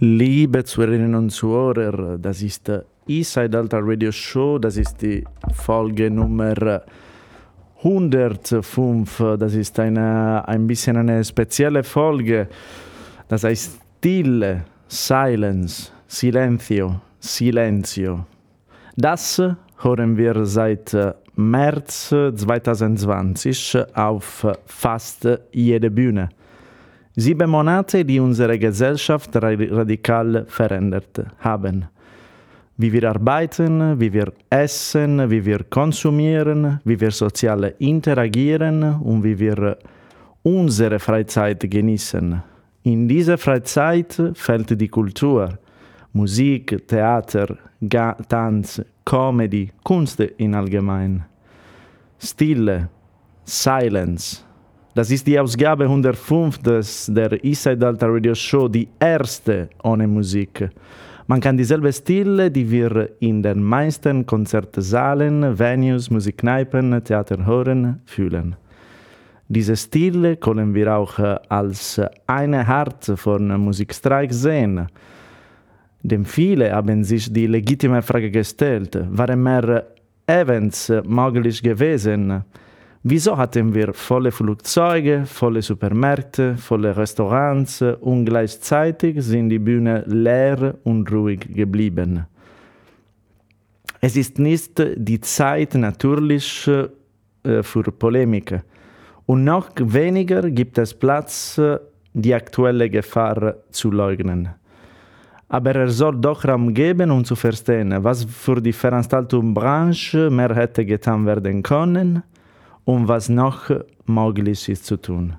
Liebe Zuhörerinnen und Zuhörer, das ist Eastside Delta Radio Show, das ist die Folge Nummer 105. Das ist eine, ein bisschen eine spezielle Folge. Das heißt Stille, Silence, Silencio, Silenzio. Das hören wir seit März 2020 auf fast jeder Bühne. Sieben Monate, die unsere Gesellschaft radikal verändert haben. Wie wir arbeiten, wie wir essen, wie wir konsumieren, wie wir sozial interagieren und wie wir unsere Freizeit genießen. In diese Freizeit fällt die Kultur, Musik, Theater, Tanz, Comedy, Kunst in allgemein. Stille, Silence, das ist die Ausgabe 105 des, der Eastside Alta Radio Show, die erste ohne Musik. Man kann dieselbe Stille, die wir in den meisten Konzertsaalen, Venues, Musikkneipen, Theater hören, fühlen. Diese Stille können wir auch als eine Art von Musikstreik sehen. Denn viele haben sich die legitime Frage gestellt, waren mehr Events möglich gewesen? Wieso hatten wir volle Flugzeuge, volle Supermärkte, volle Restaurants und gleichzeitig sind die Bühnen leer und ruhig geblieben? Es ist nicht die Zeit natürlich äh, für Polemik und noch weniger gibt es Platz, die aktuelle Gefahr zu leugnen. Aber er soll doch Raum geben, um zu verstehen, was für die Veranstaltungsbranche mehr hätte getan werden können und was noch möglich ist zu tun.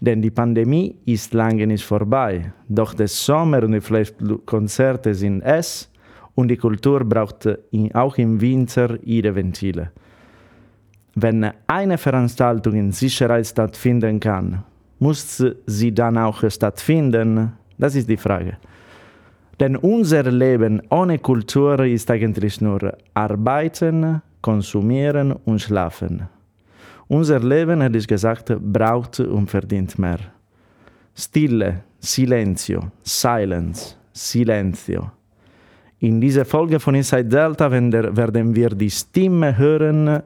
Denn die Pandemie ist lange nicht vorbei, doch der Sommer und die Fleischkonzerte sind es und die Kultur braucht auch im Winter ihre Ventile. Wenn eine Veranstaltung in Sicherheit stattfinden kann, muss sie dann auch stattfinden? Das ist die Frage. Denn unser Leben ohne Kultur ist eigentlich nur Arbeiten, Konsumieren und Schlafen. Unser Leben, hätte ich gesagt, braucht und verdient mehr. Stille, Silenzio, Silence, Silenzio. In dieser Folge von Inside Delta werden wir die Stimme hören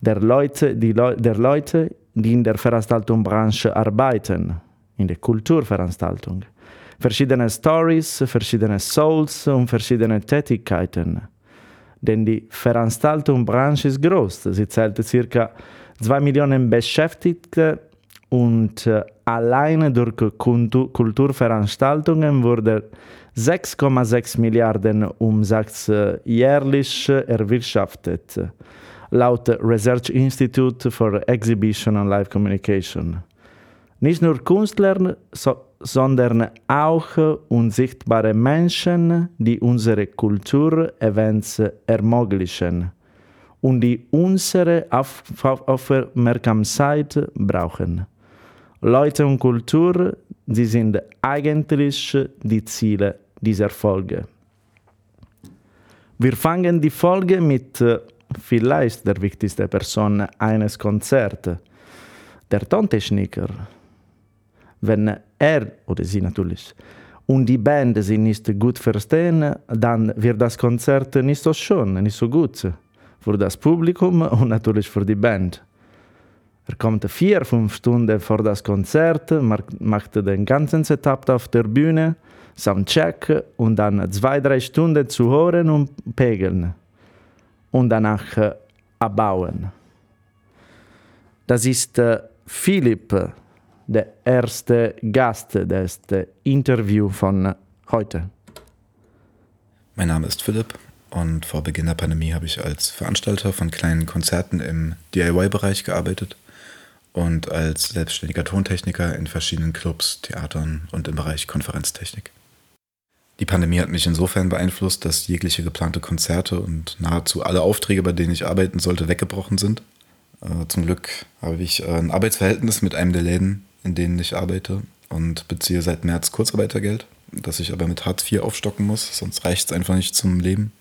der Leute, die Le der Leute, die in der Veranstaltungsbranche arbeiten, in der Kulturveranstaltung. Verschiedene Stories, verschiedene Souls und verschiedene Tätigkeiten denn die Veranstaltungsbranche ist groß. Sie zählt circa 2 Millionen Beschäftigte und äh, alleine durch Kulturveranstaltungen wurde 6,6 Milliarden Umsatz äh, jährlich erwirtschaftet, laut Research Institute for Exhibition and Live Communication. Nicht nur Künstler, so, sondern auch unsichtbare Menschen, die unsere Kulturevents ermöglichen und die unsere Aufmerksamkeit brauchen. Leute und Kultur, die sind eigentlich die Ziele dieser Folge. Wir fangen die Folge mit äh, vielleicht der wichtigsten Person eines Konzerts, der Tontechniker wenn er oder sie natürlich und die Band sie nicht gut verstehen, dann wird das Konzert nicht so schön, nicht so gut für das Publikum und natürlich für die Band. Er kommt vier, fünf Stunden vor das Konzert, macht den ganzen Setup auf der Bühne, Soundcheck und dann zwei, drei Stunden zu hören und pegeln und danach äh, abbauen. Das ist äh, Philipp der erste Gast des Interview von heute. Mein Name ist Philipp und vor Beginn der Pandemie habe ich als Veranstalter von kleinen Konzerten im DIY-Bereich gearbeitet und als selbstständiger Tontechniker in verschiedenen Clubs, Theatern und im Bereich Konferenztechnik. Die Pandemie hat mich insofern beeinflusst, dass jegliche geplante Konzerte und nahezu alle Aufträge, bei denen ich arbeiten sollte, weggebrochen sind. Äh, zum Glück habe ich ein Arbeitsverhältnis mit einem der Läden, in denen ich arbeite und beziehe seit März Kurzarbeitergeld, das ich aber mit Hartz IV aufstocken muss, sonst reicht es einfach nicht zum Leben.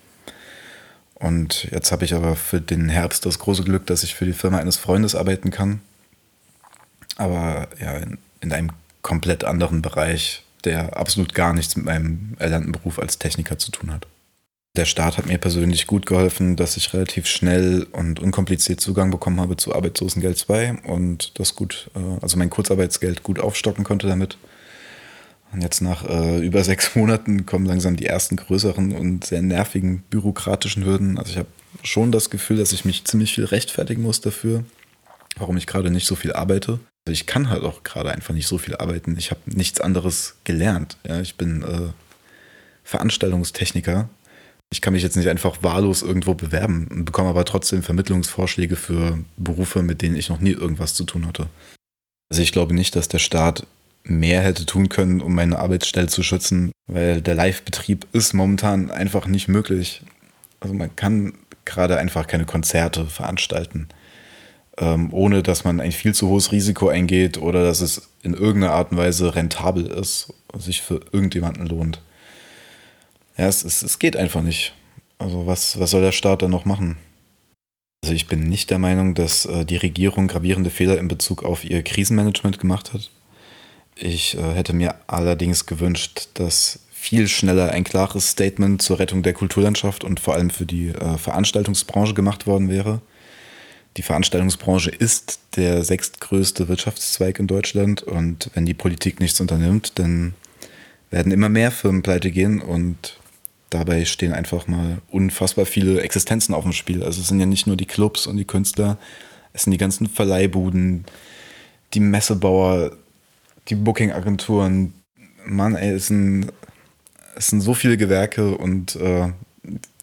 Und jetzt habe ich aber für den Herbst das große Glück, dass ich für die Firma eines Freundes arbeiten kann. Aber ja, in, in einem komplett anderen Bereich, der absolut gar nichts mit meinem erlernten Beruf als Techniker zu tun hat. Der Staat hat mir persönlich gut geholfen, dass ich relativ schnell und unkompliziert Zugang bekommen habe zu Arbeitslosengeld 2 und das gut, äh, also mein Kurzarbeitsgeld gut aufstocken konnte damit. Und jetzt nach äh, über sechs Monaten kommen langsam die ersten größeren und sehr nervigen bürokratischen Hürden. Also ich habe schon das Gefühl, dass ich mich ziemlich viel rechtfertigen muss dafür, warum ich gerade nicht so viel arbeite. Also ich kann halt auch gerade einfach nicht so viel arbeiten. Ich habe nichts anderes gelernt. Ja, ich bin äh, Veranstaltungstechniker ich kann mich jetzt nicht einfach wahllos irgendwo bewerben und bekomme aber trotzdem Vermittlungsvorschläge für Berufe, mit denen ich noch nie irgendwas zu tun hatte. Also ich glaube nicht, dass der Staat mehr hätte tun können, um meine Arbeitsstelle zu schützen, weil der Live-Betrieb ist momentan einfach nicht möglich. Also man kann gerade einfach keine Konzerte veranstalten, ähm, ohne dass man ein viel zu hohes Risiko eingeht oder dass es in irgendeiner Art und Weise rentabel ist, sich für irgendjemanden lohnt. Ja, es, es, es geht einfach nicht. Also was, was soll der Staat da noch machen? Also ich bin nicht der Meinung, dass äh, die Regierung gravierende Fehler in Bezug auf ihr Krisenmanagement gemacht hat. Ich äh, hätte mir allerdings gewünscht, dass viel schneller ein klares Statement zur Rettung der Kulturlandschaft und vor allem für die äh, Veranstaltungsbranche gemacht worden wäre. Die Veranstaltungsbranche ist der sechstgrößte Wirtschaftszweig in Deutschland und wenn die Politik nichts unternimmt, dann werden immer mehr Firmen pleite gehen und dabei stehen einfach mal unfassbar viele Existenzen auf dem Spiel. Also es sind ja nicht nur die Clubs und die Künstler, es sind die ganzen Verleihbuden, die Messebauer, die Booking-Agenturen. Mann, ey, es sind, es sind so viele Gewerke und äh,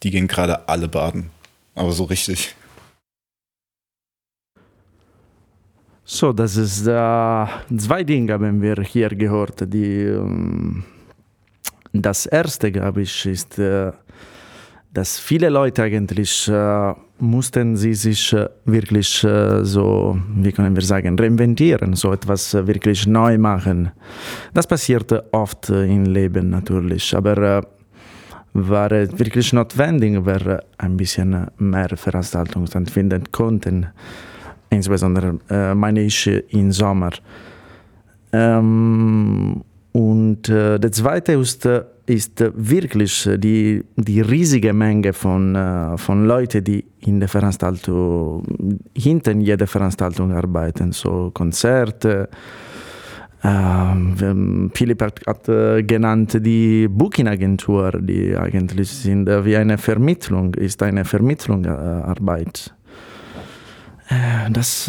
die gehen gerade alle baden. Aber so richtig. So, das ist äh, zwei Dinge haben wir hier gehört, die ähm, das erste, glaube ich, ist, äh, dass viele Leute eigentlich äh, mussten sie sich äh, wirklich so, wie können wir sagen, reinventieren, so etwas wirklich neu machen. Das passiert oft im Leben natürlich, aber war es wirklich notwendig, wer ein bisschen mehr Veranstaltungen finden konnten, insbesondere meine ich im Sommer. Ähm, und äh, der zweite ist, äh, ist wirklich die, die riesige Menge von, äh, von Leuten, die in der Veranstaltung, hinter jeder Veranstaltung arbeiten, so Konzerte. Äh, Philipp hat, hat äh, genannt die Booking-Agentur, die eigentlich sind äh, wie eine Vermittlung, ist eine Vermittlungsarbeit. Äh, das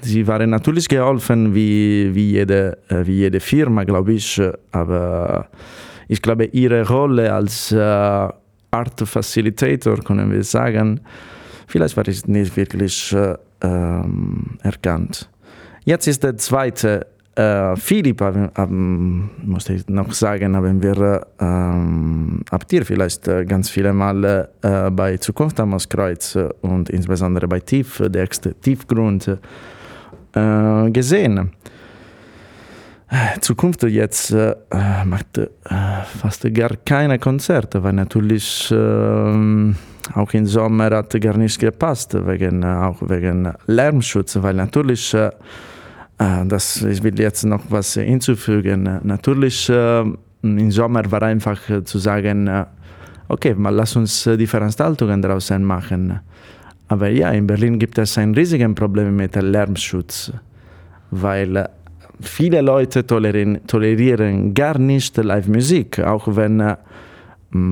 sie waren natürlich geholfen wie, wie, jede, äh, wie jede Firma, glaube ich, aber ich glaube, ihre Rolle als äh, Art Facilitator, können wir sagen, vielleicht war es nicht wirklich äh, ähm, erkannt. Jetzt ist der zweite äh, Philipp, ähm, muss ich noch sagen, haben wir, ähm, habt ihr vielleicht äh, ganz viele Mal äh, bei Zukunft am Kreuz und insbesondere bei Tief, der Tiefgrund, äh, gesehen. Äh, Zukunft jetzt äh, macht äh, fast gar keine Konzerte, weil natürlich äh, auch im Sommer hat gar nicht gepasst, wegen, äh, auch wegen Lärmschutz, weil natürlich, das, ich will jetzt noch was hinzufügen, natürlich im Sommer war einfach zu sagen, okay, mal lass uns die Veranstaltungen draußen machen. Aber ja, in Berlin gibt es ein riesiges Problem mit dem Lärmschutz, weil viele Leute tolerieren, tolerieren gar nicht Live-Musik, auch wenn äh,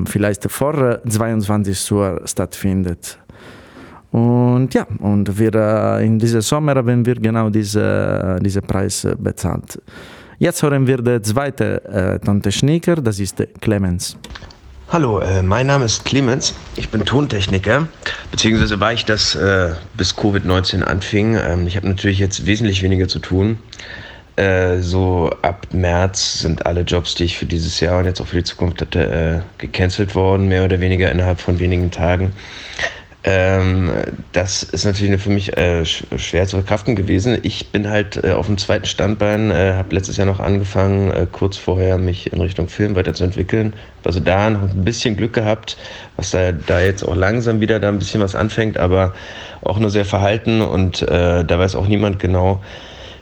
vielleicht vor 22 Uhr stattfindet. Und ja, und wir, äh, in diesem Sommer haben wir genau diese, diese Preis bezahlt. Jetzt hören wir den zweiten äh, Tontechniker, das ist Clemens. Hallo, äh, mein Name ist Clemens. Ich bin Tontechniker, beziehungsweise war ich das äh, bis Covid-19 anfing. Ähm, ich habe natürlich jetzt wesentlich weniger zu tun. Äh, so ab März sind alle Jobs, die ich für dieses Jahr und jetzt auch für die Zukunft hatte, äh, gecancelt worden, mehr oder weniger innerhalb von wenigen Tagen. Ähm, das ist natürlich für mich äh, schwer zu verkraften gewesen. Ich bin halt äh, auf dem zweiten Standbein, äh, habe letztes Jahr noch angefangen, äh, kurz vorher mich in Richtung Film weiterzuentwickeln. Also da noch ein bisschen Glück gehabt, was da, da jetzt auch langsam wieder da ein bisschen was anfängt, aber auch nur sehr verhalten und äh, da weiß auch niemand genau,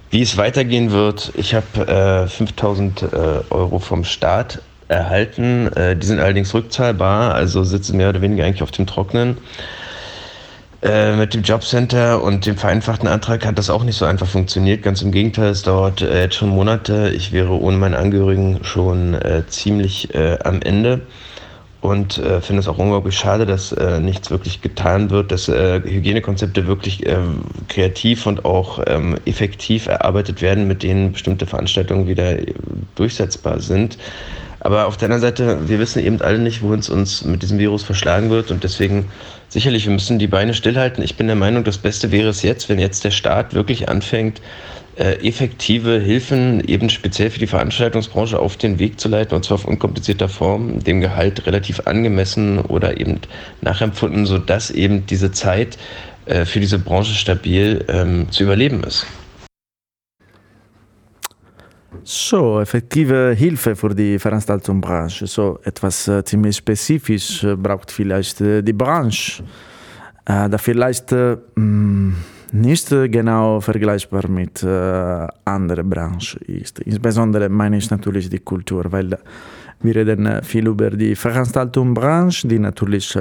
Wie es weitergehen wird, ich habe äh, 5000 äh, Euro vom Staat erhalten. Die sind allerdings rückzahlbar, also sitzen mehr oder weniger eigentlich auf dem Trocknen. Äh, mit dem Jobcenter und dem vereinfachten Antrag hat das auch nicht so einfach funktioniert. Ganz im Gegenteil, es dauert äh, jetzt schon Monate. Ich wäre ohne meine Angehörigen schon äh, ziemlich äh, am Ende und äh, finde es auch unglaublich schade, dass nichts wirklich getan wird, dass Hygienekonzepte wirklich ähm, kreativ und auch ähm, effektiv erarbeitet werden, mit denen bestimmte Veranstaltungen wieder durchsetzbar sind. Aber auf der anderen Seite, wir wissen eben alle nicht, wohin es uns mit diesem Virus verschlagen wird. Und deswegen sicherlich, wir müssen die Beine stillhalten. Ich bin der Meinung, das Beste wäre es jetzt, wenn jetzt der Staat wirklich anfängt, äh, effektive Hilfen eben speziell für die Veranstaltungsbranche auf den Weg zu leiten und zwar auf unkomplizierter Form, dem Gehalt relativ angemessen oder eben nachempfunden, sodass eben diese Zeit äh, für diese Branche stabil ähm, zu überleben ist. So, effektive Hilfe für die Veranstaltungsbranche. So etwas äh, ziemlich spezifisch äh, braucht vielleicht äh, die Branche, äh, da vielleicht mh, mm, nicht genau vergleichbar mit äh, anderen Branchen ist. Insbesondere meine ich natürlich die Kultur, weil wir reden äh, viel über die Veranstaltungsbranche, die natürlich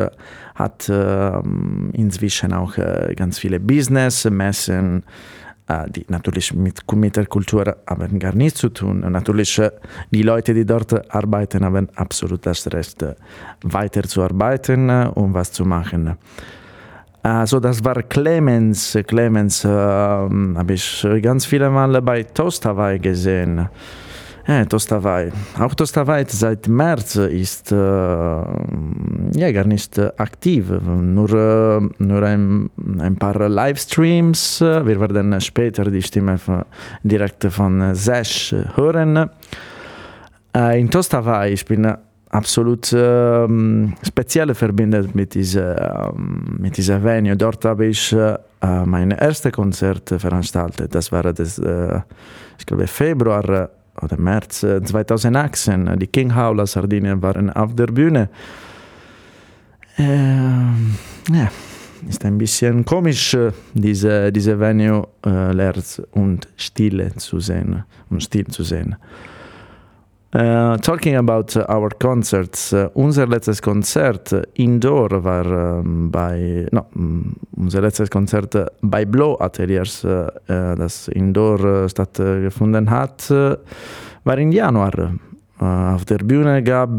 hat inzwischen auch ganz viele Business, Messen, äh, die natürlich mit, mit der Kultur haben gar nichts zu tun. Und natürlich äh, die Leute, die dort arbeiten, haben absolut das Recht, äh, weiter zu arbeiten und was zu machen. Also das war Clemens. Clemens äh, habe ich ganz viele Mal bei Toast Hawaii gesehen. Ja, Tostawaj. Auch Tostawaj seit März ist äh, ja, gar nicht aktiv. Nur, äh, nur ein, ein paar Livestreams. Wir werden später die Stimme von, direkt von Sesh hören. Äh, in Tostawaj, ich bin absolut äh, speziell verbindet mit dieser, mit dieser Venue. Dort habe ich äh, mein erstes Konzert veranstaltet. Das war das, äh, ich glaube, Februar oder März 2018. Äh, die King Howler Sardinien waren auf der Bühne. Ähm, ja, ist ein bisschen komisch, äh, diese, diese Venue äh, leer und stille zu sehen und still zu sehen. Uh, talking about uh, our concerts, uh, unser letztes Konzert indoor war um, bei, no, um, unser letztes Konzert bei Blow Ateliers, das indoor stattgefunden hat, war im Januar. auf der Bühne gab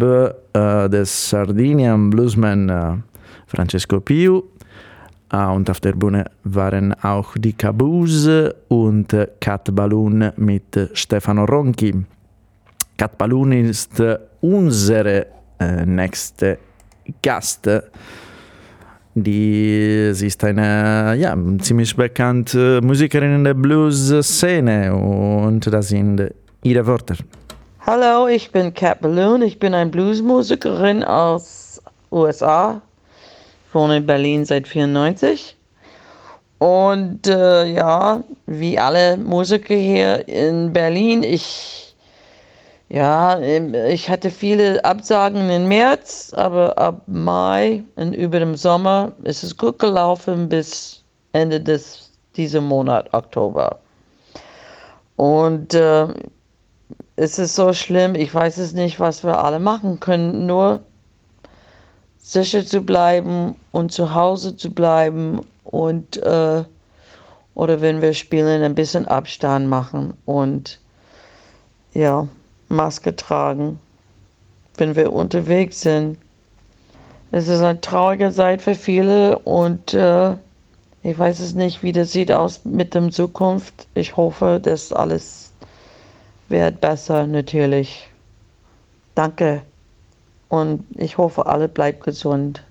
des Sardinian Bluesman Francesco Piu und auf der Bühne waren auch die Caboose und Cat Balloon mit Stefano Ronchi. Kat Balloon ist unsere äh, nächste Gast. Die, sie ist eine ja, ziemlich bekannte Musikerin in der Blues-Szene und das sind ihre Worte. Hallo, ich bin Cat Balloon. Ich bin eine Bluesmusikerin aus USA. Ich wohne in Berlin seit 94. Und äh, ja, wie alle Musiker hier in Berlin, ich ja, ähm, ich hatte viele Absagen im März, aber ab Mai und über dem Sommer ist es gut gelaufen bis Ende des diesen Monat Oktober. Und äh, es ist so schlimm, ich weiß es nicht, was wir alle machen können, nur sicher zu bleiben und zu Hause zu bleiben und äh, oder wenn wir spielen, ein bisschen Abstand machen und ja. Maske tragen, wenn wir unterwegs sind. Es ist eine traurige Zeit für viele und äh, ich weiß es nicht, wie das sieht aus mit der Zukunft. Ich hoffe, dass alles wird besser natürlich. Danke und ich hoffe, alle bleibt gesund.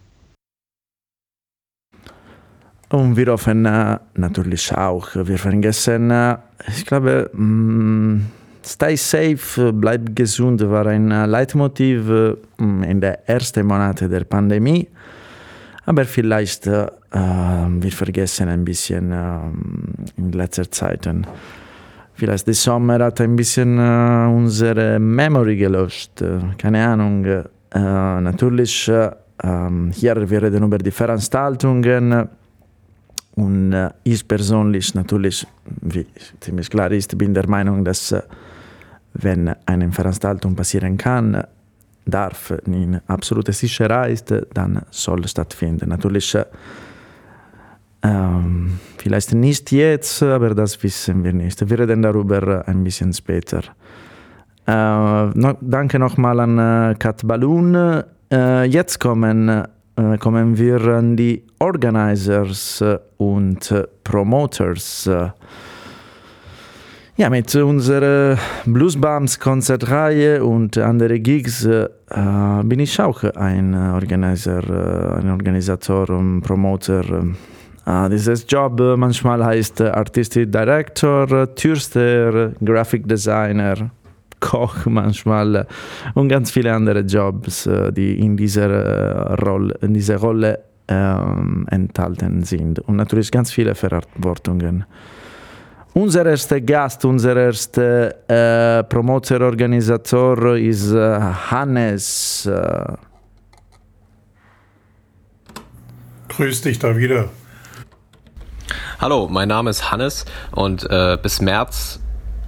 Und wir hoffen äh, natürlich auch, wir vergessen, äh, ich glaube, mh, mm, Stay safe, bleib gesund war ein Leitmotiv mm, in den ersten Monaten der Pandemie. Aber vielleicht äh, wir vergessen ein bisschen äh, in letzter Zeit. Vielleicht der Sommer hat ein bisschen äh, unsere Memory gelöscht. Keine Ahnung. Äh, natürlich, äh, hier wir reden über die Veranstaltungen Und äh, ich persönlich natürlich, wie ziemlich klar ist, bin der Meinung, dass äh, wenn eine Veranstaltung passieren kann, darf in absoluter Sicherheit, dann soll stattfinden. Natürlich ähm, vielleicht nicht jetzt, aber das wissen wir nicht. Wir reden darüber ein bisschen später. Äh, no, danke nochmal an Kat Balloon. Äh, jetzt kommen, kommen wir an die Organizers und Promoters. Ja, mit unserer Bluesbums Konzertreihe und anderen Gigs äh, bin ich auch ein Organizer, ein Organisator und Promoter. Uh, dieses Job manchmal heißt Artistic Director, Türster, Graphic Designer, Koch manchmal und ganz viele andere Jobs, die in dieser Rolle, in dieser Rolle ähm, enthalten sind. Und natürlich ganz viele Verantwortungen. Unser erster Gast, unser erster äh, Promoter, Organisator ist äh, Hannes. Äh. Grüß dich da wieder. Hallo, mein Name ist Hannes und äh, bis März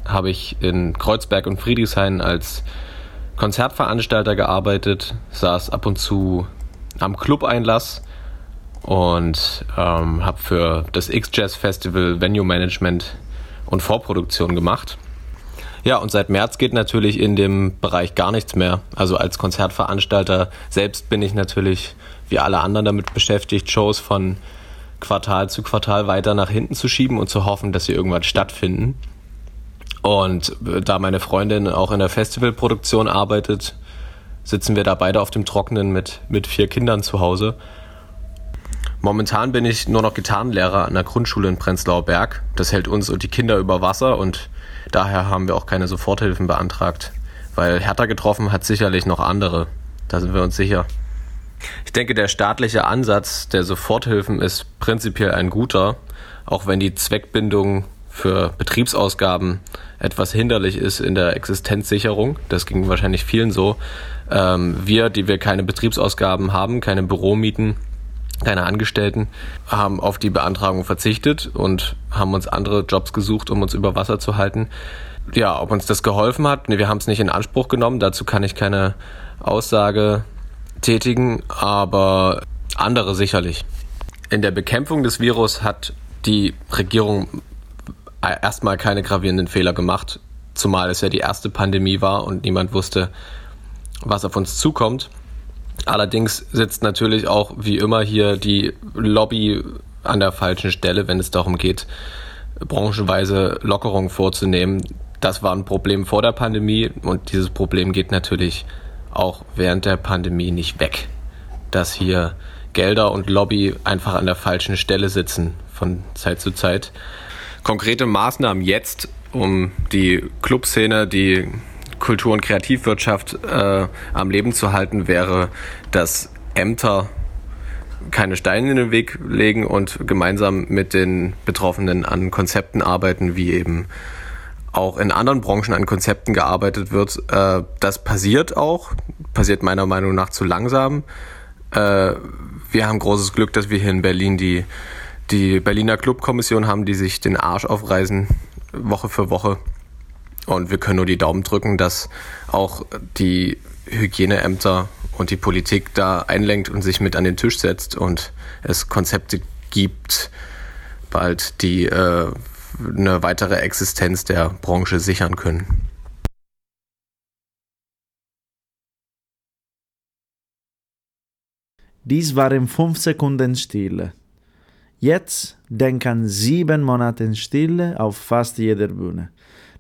habe ich in Kreuzberg und Friedrichshain als Konzertveranstalter gearbeitet, saß ab und zu am Club-Einlass und ähm, habe für das X-Jazz Festival Venue Management und Vorproduktion gemacht. Ja, und seit März geht natürlich in dem Bereich gar nichts mehr. Also als Konzertveranstalter selbst bin ich natürlich wie alle anderen damit beschäftigt, Shows von Quartal zu Quartal weiter nach hinten zu schieben und zu hoffen, dass sie irgendwann stattfinden. Und äh, da meine Freundin auch in der Festivalproduktion arbeitet, sitzen wir da beide auf dem Trockenen mit, mit vier Kindern zu Hause. Momentan bin ich nur noch Gitarrenlehrer an der Grundschule in Prenzlauer Berg. Das hält uns und die Kinder über Wasser und daher haben wir auch keine Soforthilfen beantragt. Weil härter getroffen hat sicherlich noch andere. Da sind wir uns sicher. Ich denke, der staatliche Ansatz der Soforthilfen ist prinzipiell ein guter, auch wenn die Zweckbindung für Betriebsausgaben etwas hinderlich ist in der Existenzsicherung. Das ging wahrscheinlich vielen so. Ähm, wir, die wir keine Betriebsausgaben haben, keine Büromieten, keine Angestellten, haben auf die Beantragung verzichtet und haben uns andere Jobs gesucht, um uns über Wasser zu halten. Ja, ob uns das geholfen hat, nee, wir haben es nicht in Anspruch genommen, dazu kann ich keine Aussage tätigen, aber andere sicherlich. In der Bekämpfung des Virus hat die Regierung erstmal keine gravierenden Fehler gemacht, zumal es ja die erste Pandemie war und niemand wusste, was auf uns zukommt. Allerdings sitzt natürlich auch wie immer hier die Lobby an der falschen Stelle, wenn es darum geht, branchenweise Lockerungen vorzunehmen. Das war ein Problem vor der Pandemie und dieses Problem geht natürlich auch während der Pandemie nicht weg, dass hier Gelder und Lobby einfach an der falschen Stelle sitzen von Zeit zu Zeit konkrete Maßnahmen jetzt, um die Clubszene, die Kultur- und Kreativwirtschaft äh, am Leben zu halten, wäre, dass Ämter keine Steine in den Weg legen und gemeinsam mit den Betroffenen an Konzepten arbeiten, wie eben auch in anderen Branchen an Konzepten gearbeitet wird. Äh, das passiert auch, passiert meiner Meinung nach zu langsam. Äh, wir haben großes Glück, dass wir hier in Berlin die die Berliner Clubkommission haben, die sich den Arsch aufreißen, Woche für Woche. Und wir können nur die Daumen drücken, dass auch die Hygieneämter und die Politik da einlenkt und sich mit an den Tisch setzt und es Konzepte gibt, bald die äh, eine weitere Existenz der Branche sichern können. Dies waren fünf Sekunden Stille. Jetzt denken sieben Monate Stille auf fast jeder Bühne.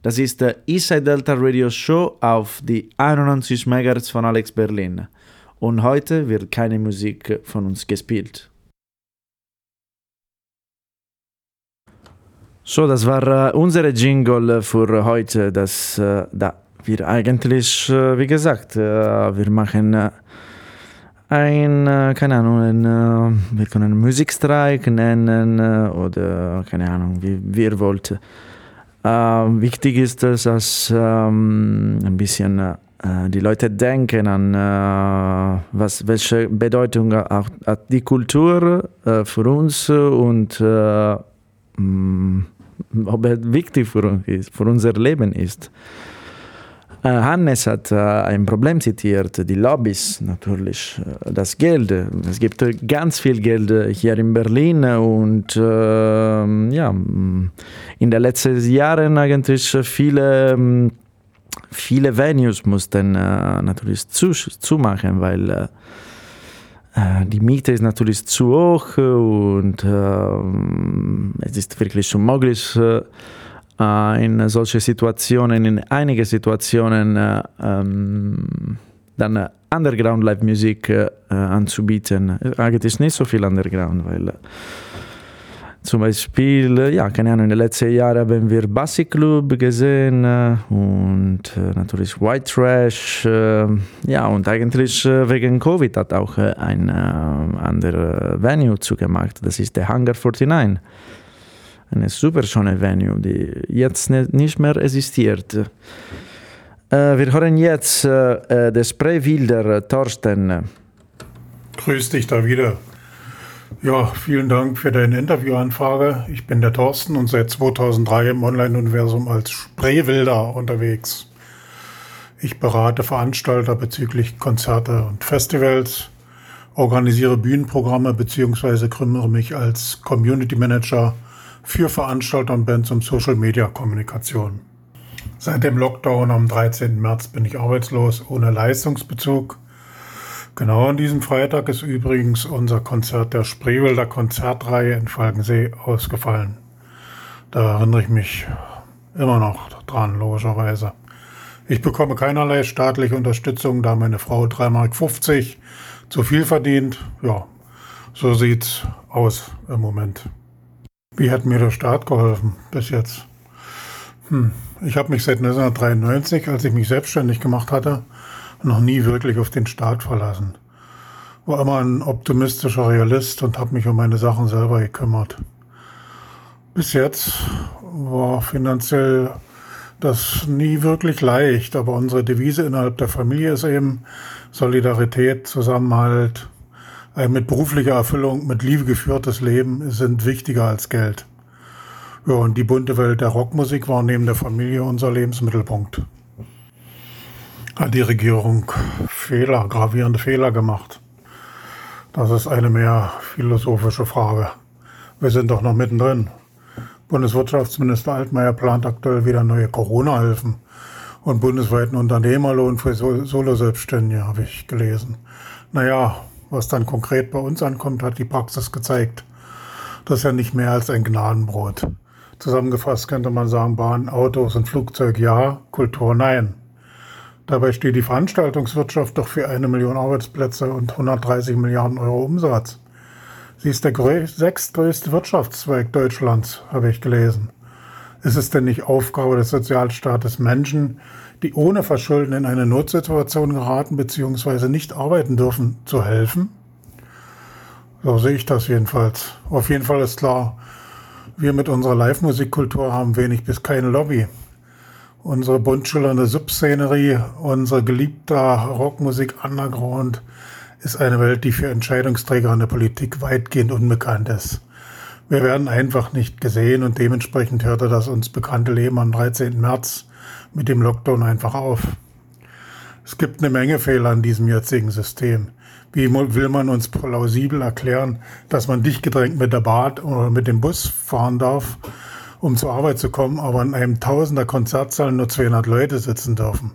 Das ist der Eastside Delta Radio Show auf die 91 MHz von Alex Berlin. Und heute wird keine Musik von uns gespielt. So, das war uh, unsere Jingle für heute. Das, uh, da wir eigentlich, uh, wie gesagt, wir machen ein, äh, keine Ahnung, ein, äh, wir können Musikstreik nennen äh, oder keine Ahnung, wie, wie ihr wollt. wichtig ist es, dass ähm, ein bisschen äh, die Leute denken an, äh, was, welche Bedeutung auch hat die Kultur äh, für uns und äh, mh, ob er wichtig für, für unser Leben ist. Äh, Hannes hat äh, ein Problem zitiert, die Lobbys natürlich, äh, das Geld. Es gibt ganz viel Geld hier in Berlin und ja, in den letzten Jahren eigentlich viele, viele Venues mussten äh, natürlich zu, zumachen, weil äh, die Miete ist natürlich zu hoch und äh, es ist wirklich unmöglich, in solche Situationen, in einige Situationen äh, ähm, dann Underground Live Musik äh, anzubieten. Eigentlich nicht so viel Underground, weil zum Beispiel, ja, keine Ahnung, in den letzten Jahren haben wir Basic Club gesehen und natürlich White Trash. ja, und eigentlich wegen Covid hat auch ein anderer Venue zugemacht. Das ist der Hangar 49 eine super schöne Venue, die jetzt nicht mehr existiert. Äh, wir hören jetzt äh, den Spraywilder Thorsten. Grüß dich da wieder. Ja, vielen Dank für deine Interviewanfrage. Ich bin der Thorsten und seit 2003 im Online-Universum als Spraywilder unterwegs. Ich berate Veranstalter bezüglich Konzerte und Festivals, organisiere Bühnenprogramme bzw. kümmere mich als Community Manager für Veranstalter und Bands um Social-Media-Kommunikation. Seit dem Lockdown am 13. März bin ich arbeitslos, ohne Leistungsbezug. Genau an diesem Freitag ist übrigens unser Konzert der Spreewälder Konzertreihe in Falkensee ausgefallen. Da erinnere ich mich immer noch dran, logischerweise. Ich bekomme keinerlei staatliche Unterstützung, da meine Frau 3,50 Mark zu viel verdient. Ja, so sieht's aus im Moment. Wie hat mir der Staat geholfen bis jetzt? Hm. Ich habe mich seit 1993, als ich mich selbstständig gemacht hatte, noch nie wirklich auf den Staat verlassen. War immer ein optimistischer Realist und habe mich um meine Sachen selber gekümmert. Bis jetzt war finanziell das nie wirklich leicht, aber unsere Devise innerhalb der Familie ist eben Solidarität, Zusammenhalt, ein mit beruflicher Erfüllung, mit Liebe geführtes Leben sind wichtiger als Geld. Ja, und die bunte Welt der Rockmusik war neben der Familie unser Lebensmittelpunkt. Hat die Regierung Fehler, gravierende Fehler gemacht? Das ist eine mehr philosophische Frage. Wir sind doch noch mittendrin. Bundeswirtschaftsminister Altmaier plant aktuell wieder neue Corona-Hilfen und bundesweiten Unternehmerlohn für Solo-Selbstständige, habe ich gelesen. Naja, was dann konkret bei uns ankommt, hat die Praxis gezeigt. Das ist ja nicht mehr als ein Gnadenbrot. Zusammengefasst könnte man sagen, Bahn, Autos und Flugzeug ja, Kultur nein. Dabei steht die Veranstaltungswirtschaft doch für eine Million Arbeitsplätze und 130 Milliarden Euro Umsatz. Sie ist der sechstgrößte Wirtschaftszweig Deutschlands, habe ich gelesen. Ist es denn nicht Aufgabe des Sozialstaates, Menschen, die ohne Verschulden in eine Notsituation geraten bzw. nicht arbeiten dürfen, zu helfen? So sehe ich das jedenfalls. Auf jeden Fall ist klar, wir mit unserer Live-Musikkultur haben wenig bis keine Lobby. Unsere bunt schillernde Subszenerie, unsere geliebte Rockmusik Underground ist eine Welt, die für Entscheidungsträger in der Politik weitgehend unbekannt ist. Wir werden einfach nicht gesehen und dementsprechend hörte das uns bekannte Leben am 13. März mit dem Lockdown einfach auf. Es gibt eine Menge Fehler an diesem jetzigen System. Wie will man uns plausibel erklären, dass man dicht gedrängt mit der Bahn oder mit dem Bus fahren darf, um zur Arbeit zu kommen, aber in einem Tausender Konzertsaal nur 200 Leute sitzen dürfen?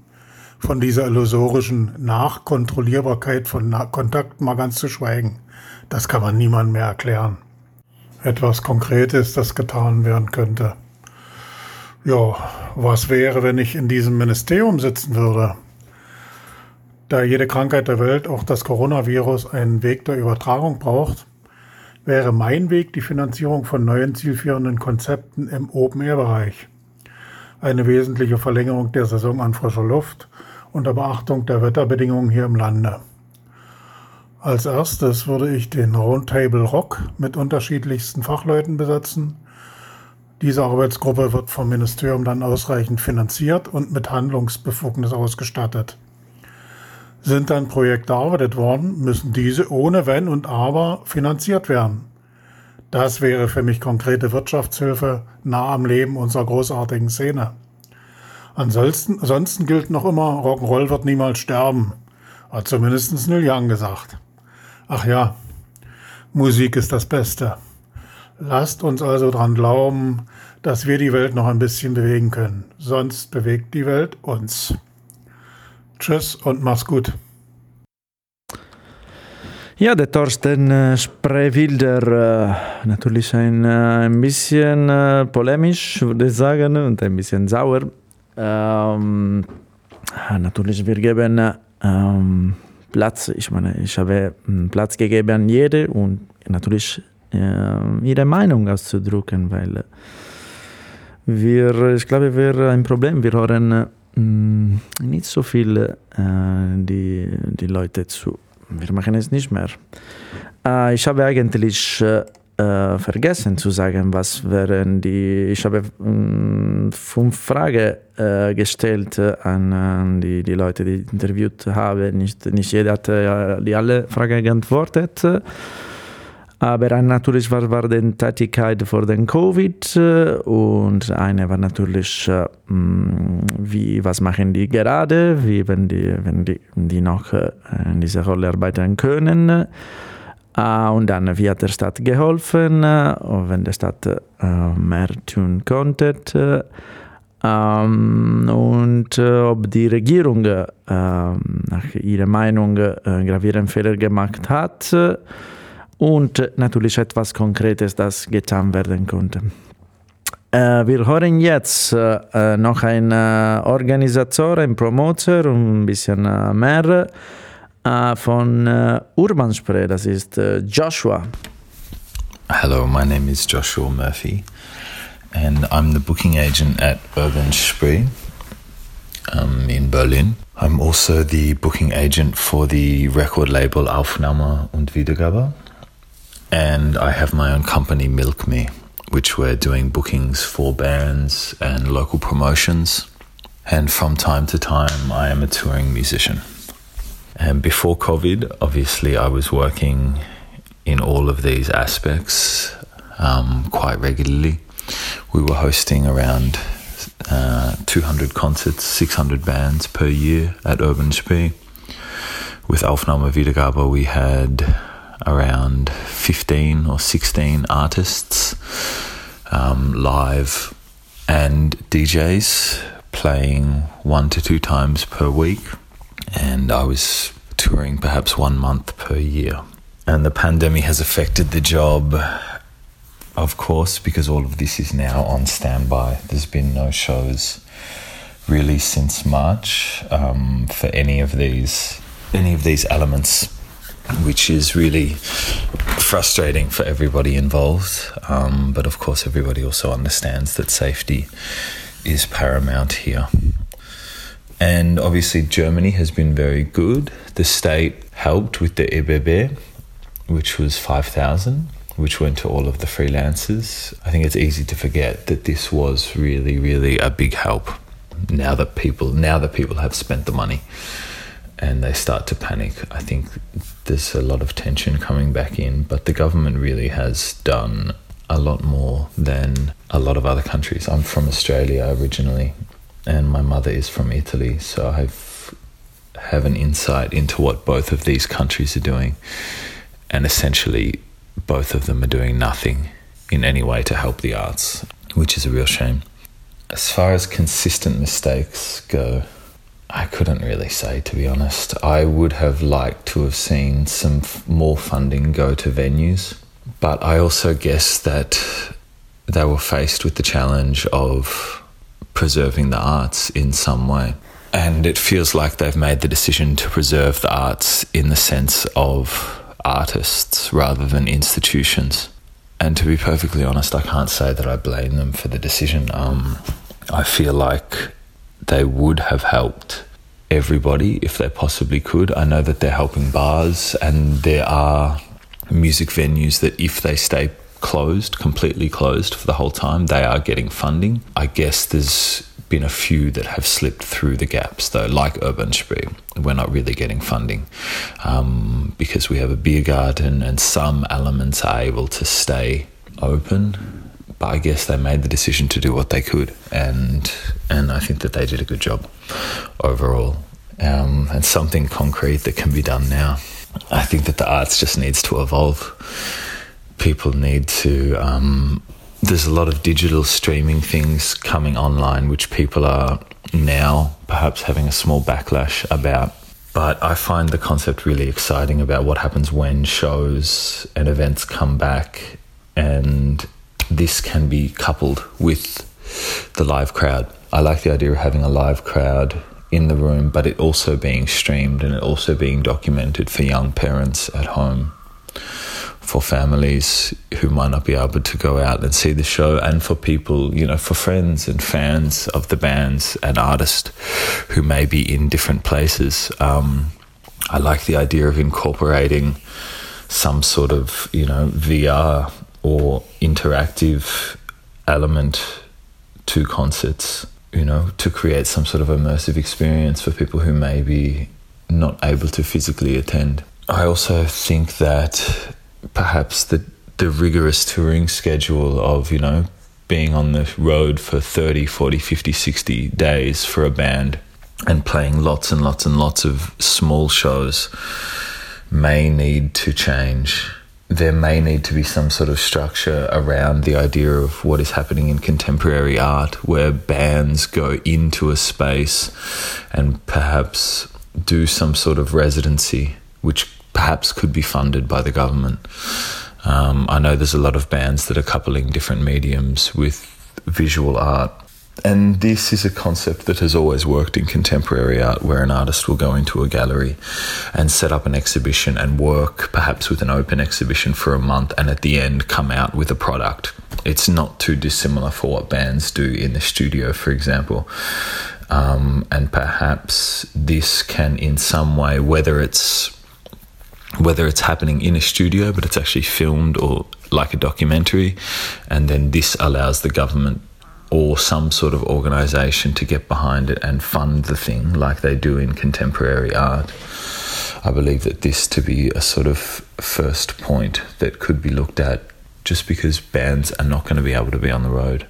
Von dieser illusorischen Nachkontrollierbarkeit von Kontakt mal ganz zu schweigen. Das kann man niemandem mehr erklären. Etwas Konkretes, das getan werden könnte. Ja, was wäre, wenn ich in diesem Ministerium sitzen würde? Da jede Krankheit der Welt, auch das Coronavirus, einen Weg der Übertragung braucht, wäre mein Weg die Finanzierung von neuen zielführenden Konzepten im Open-Air-Bereich. Eine wesentliche Verlängerung der Saison an frischer Luft unter Beachtung der Wetterbedingungen hier im Lande. Als erstes würde ich den Roundtable Rock mit unterschiedlichsten Fachleuten besetzen – diese Arbeitsgruppe wird vom Ministerium dann ausreichend finanziert und mit Handlungsbefugnis ausgestattet. Sind dann Projekte erarbeitet worden, müssen diese ohne Wenn und Aber finanziert werden. Das wäre für mich konkrete Wirtschaftshilfe nah am Leben unserer großartigen Szene. Ansonsten, ansonsten gilt noch immer, Rock'n'Roll wird niemals sterben. Hat zumindest Neil Young gesagt. Ach ja, Musik ist das Beste. Lasst uns also dran glauben, dass wir die Welt noch ein bisschen bewegen können. Sonst bewegt die Welt uns. Tschüss und mach's gut. Ja, der Thorsten äh, Spreewilder, äh, natürlich ein, äh, ein bisschen polemisch, würde ich sagen, und ein bisschen sauer. Ähm, natürlich, wir geben ähm, Platz, ich meine, ich habe Platz gegeben an jede und natürlich ihre Meinung auszudrücken, weil wir, ich glaube, wir haben ein Problem, wir hören äh, nicht so viel äh, die, die Leute zu wir machen es nicht mehr. Äh, ich habe eigentlich äh, vergessen zu sagen, was wären die. Ich habe äh, fünf Fragen äh, gestellt an, die, die Leute, die ich interviewt habe. Nicht, nicht jeder hat äh, die alle Fragen geantwortet. Aber natürlich war, war die Tätigkeit vor dem Covid äh, und eine war natürlich, äh, mm, wie, was machen die gerade, wie wenn die, wenn die, die noch äh, in dieser Rolle arbeiten können. Und dann, wie hat der Stadt geholfen, wenn der Stadt mehr tun konnte. Ähm, und ob die Regierung nach ihrer Meinung gravierende Fehler gemacht hat und natürlich etwas Konkretes, das getan werden konnte. Äh, wir hören jetzt äh, noch einen äh, Organisator, einen Promoter und ein bisschen äh, mehr äh, von äh, Urban Spray, das ist Joshua. Hello, my name is Joshua Murphy and I'm the booking agent at Urban Spree um, in Berlin. I'm also the booking agent for the record label Aufnahme und Wiedergabe. And I have my own company, Milk Me, which we're doing bookings for bands and local promotions. And from time to time, I am a touring musician. And before COVID, obviously, I was working in all of these aspects um, quite regularly. We were hosting around uh, 200 concerts, 600 bands per year at Urban Spree. With Aufnahme Wiedergabe, we had around 15 or 16 artists um, live and DJs playing one to two times per week. And I was touring perhaps one month per year. And the pandemic has affected the job, of course, because all of this is now on standby. There's been no shows really since March um, for any of these any of these elements which is really frustrating for everybody involved. Um, but of course, everybody also understands that safety is paramount here. And obviously, Germany has been very good. The state helped with the EBB, which was 5,000, which went to all of the freelancers. I think it's easy to forget that this was really, really a big help now that people now that people have spent the money and they start to panic. I think there's a lot of tension coming back in, but the government really has done a lot more than a lot of other countries. I'm from Australia originally, and my mother is from Italy, so I have an insight into what both of these countries are doing, and essentially, both of them are doing nothing in any way to help the arts, which is a real shame. As far as consistent mistakes go, I couldn't really say, to be honest. I would have liked to have seen some f- more funding go to venues, but I also guess that they were faced with the challenge of preserving the arts in some way. And it feels like they've made the decision to preserve the arts in the sense of artists rather than institutions. And to be perfectly honest, I can't say that I blame them for the decision. Um, I feel like they would have helped everybody if they possibly could. I know that they're helping bars, and there are music venues that, if they stay closed, completely closed for the whole time, they are getting funding. I guess there's been a few that have slipped through the gaps, though, like Urban Spree. We're not really getting funding um, because we have a beer garden and some elements are able to stay open. But I guess they made the decision to do what they could, and and I think that they did a good job overall. Um, and something concrete that can be done now. I think that the arts just needs to evolve. People need to um, there's a lot of digital streaming things coming online, which people are now perhaps having a small backlash about. But I find the concept really exciting about what happens when shows and events come back, and this can be coupled with the live crowd. I like the idea of having a live crowd in the room, but it also being streamed and it also being documented for young parents at home for families who might not be able to go out and see the show, and for people, you know, for friends and fans of the bands and artists who may be in different places. Um, I like the idea of incorporating some sort of, you know, VR or interactive element to concerts, you know, to create some sort of immersive experience for people who may be not able to physically attend. I also think that perhaps the the rigorous touring schedule of you know being on the road for 30 40 50 60 days for a band and playing lots and lots and lots of small shows may need to change there may need to be some sort of structure around the idea of what is happening in contemporary art where bands go into a space and perhaps do some sort of residency which perhaps could be funded by the government. Um, I know there's a lot of bands that are coupling different mediums with visual art. And this is a concept that has always worked in contemporary art, where an artist will go into a gallery and set up an exhibition and work perhaps with an open exhibition for a month and at the end come out with a product. It's not too dissimilar for what bands do in the studio, for example. Um, and perhaps this can, in some way, whether it's whether it's happening in a studio but it's actually filmed or like a documentary and then this allows the government or some sort of organization to get behind it and fund the thing like they do in contemporary art i believe that this to be a sort of first point that could be looked at just because bands are not going to be able to be on the road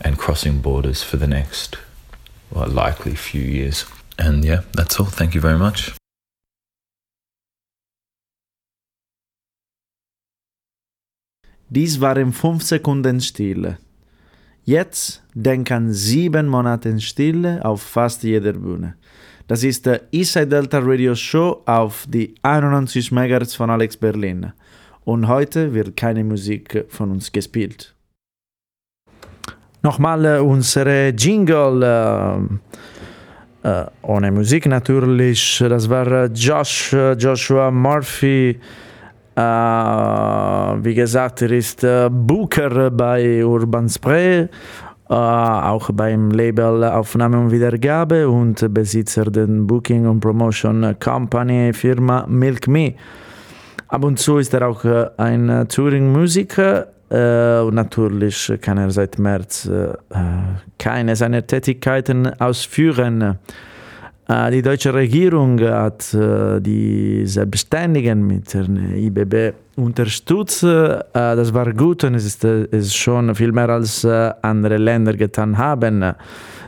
and crossing borders for the next well, likely few years. And yeah that's all. Thank you very much. Dies waren fünf Sekunden Stille. Jetzt denken sieben Monate Stille auf fast jeder Bühne. Das ist der Eastside Delta Radio Show auf die 91 MHz von Alex Berlin. Und heute wird keine Musik von uns gespielt. Nochmal äh, unsere Jingle. Äh, äh, ohne Musik natürlich. Das war Josh, Joshua Murphy. Äh, wie gesagt, er ist äh, Booker bei Urban Spray, äh, auch beim Label Aufnahme und Wiedergabe und Besitzer der Booking und Promotion Company Firma Milk Me. Ab und zu ist er auch ein Touring-Musiker und natürlich kann er seit März keine seiner Tätigkeiten ausführen. Äh, die deutsche Regierung hat äh, die Selbstständigen mit der IBB unterstützt. Äh, das war gut und es ist, schon viel mehr als andere Länder getan haben.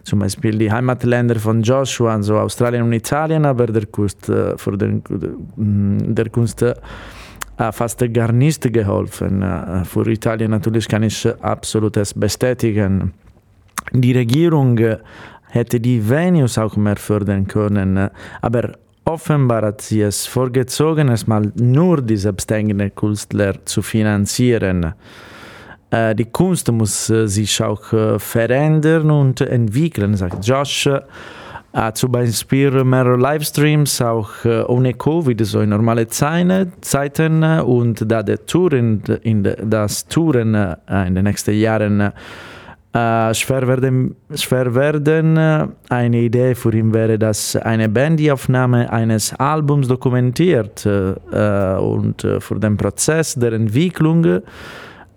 Zum Beispiel die Heimatländer von Joshua, also Australien und Italien, aber der Kunst, für den, mm, der Kunst fast gar nicht geholfen. Für Italien natürlich kann ich absolutes bestätigen. Die Regierung hätte die Venues auch mehr fördern können. Aber offenbar hat sie es vorgezogen, erstmal nur die selbstständigen Künstler zu finanzieren. Äh, die Kunst muss äh, sich auch äh, verändern und entwickeln, sagt Josh. Zum Beispiel mehr Livestreams, auch ohne Covid, so in normale Zeiten. Und da der Touren, in das Touren in den nächsten Jahren äh, schwer, werden, schwer werden. Eine Idee für ihn wäre, dass eine Band die Aufnahme eines Albums dokumentiert äh, und äh, für den Prozess der Entwicklung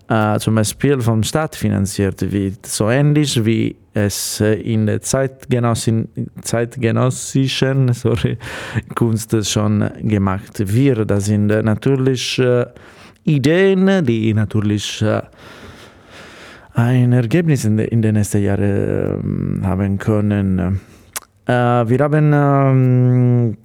äh, zum Beispiel vom Staat finanziert wird. So ähnlich wie es äh, in der zeitgenössischen sorry, Kunst schon gemacht wird. Das sind natürlich äh, Ideen, die natürlich äh, ein Ergebnis in, in den nächsten Jahren äh, haben können. Äh, wir haben ähm,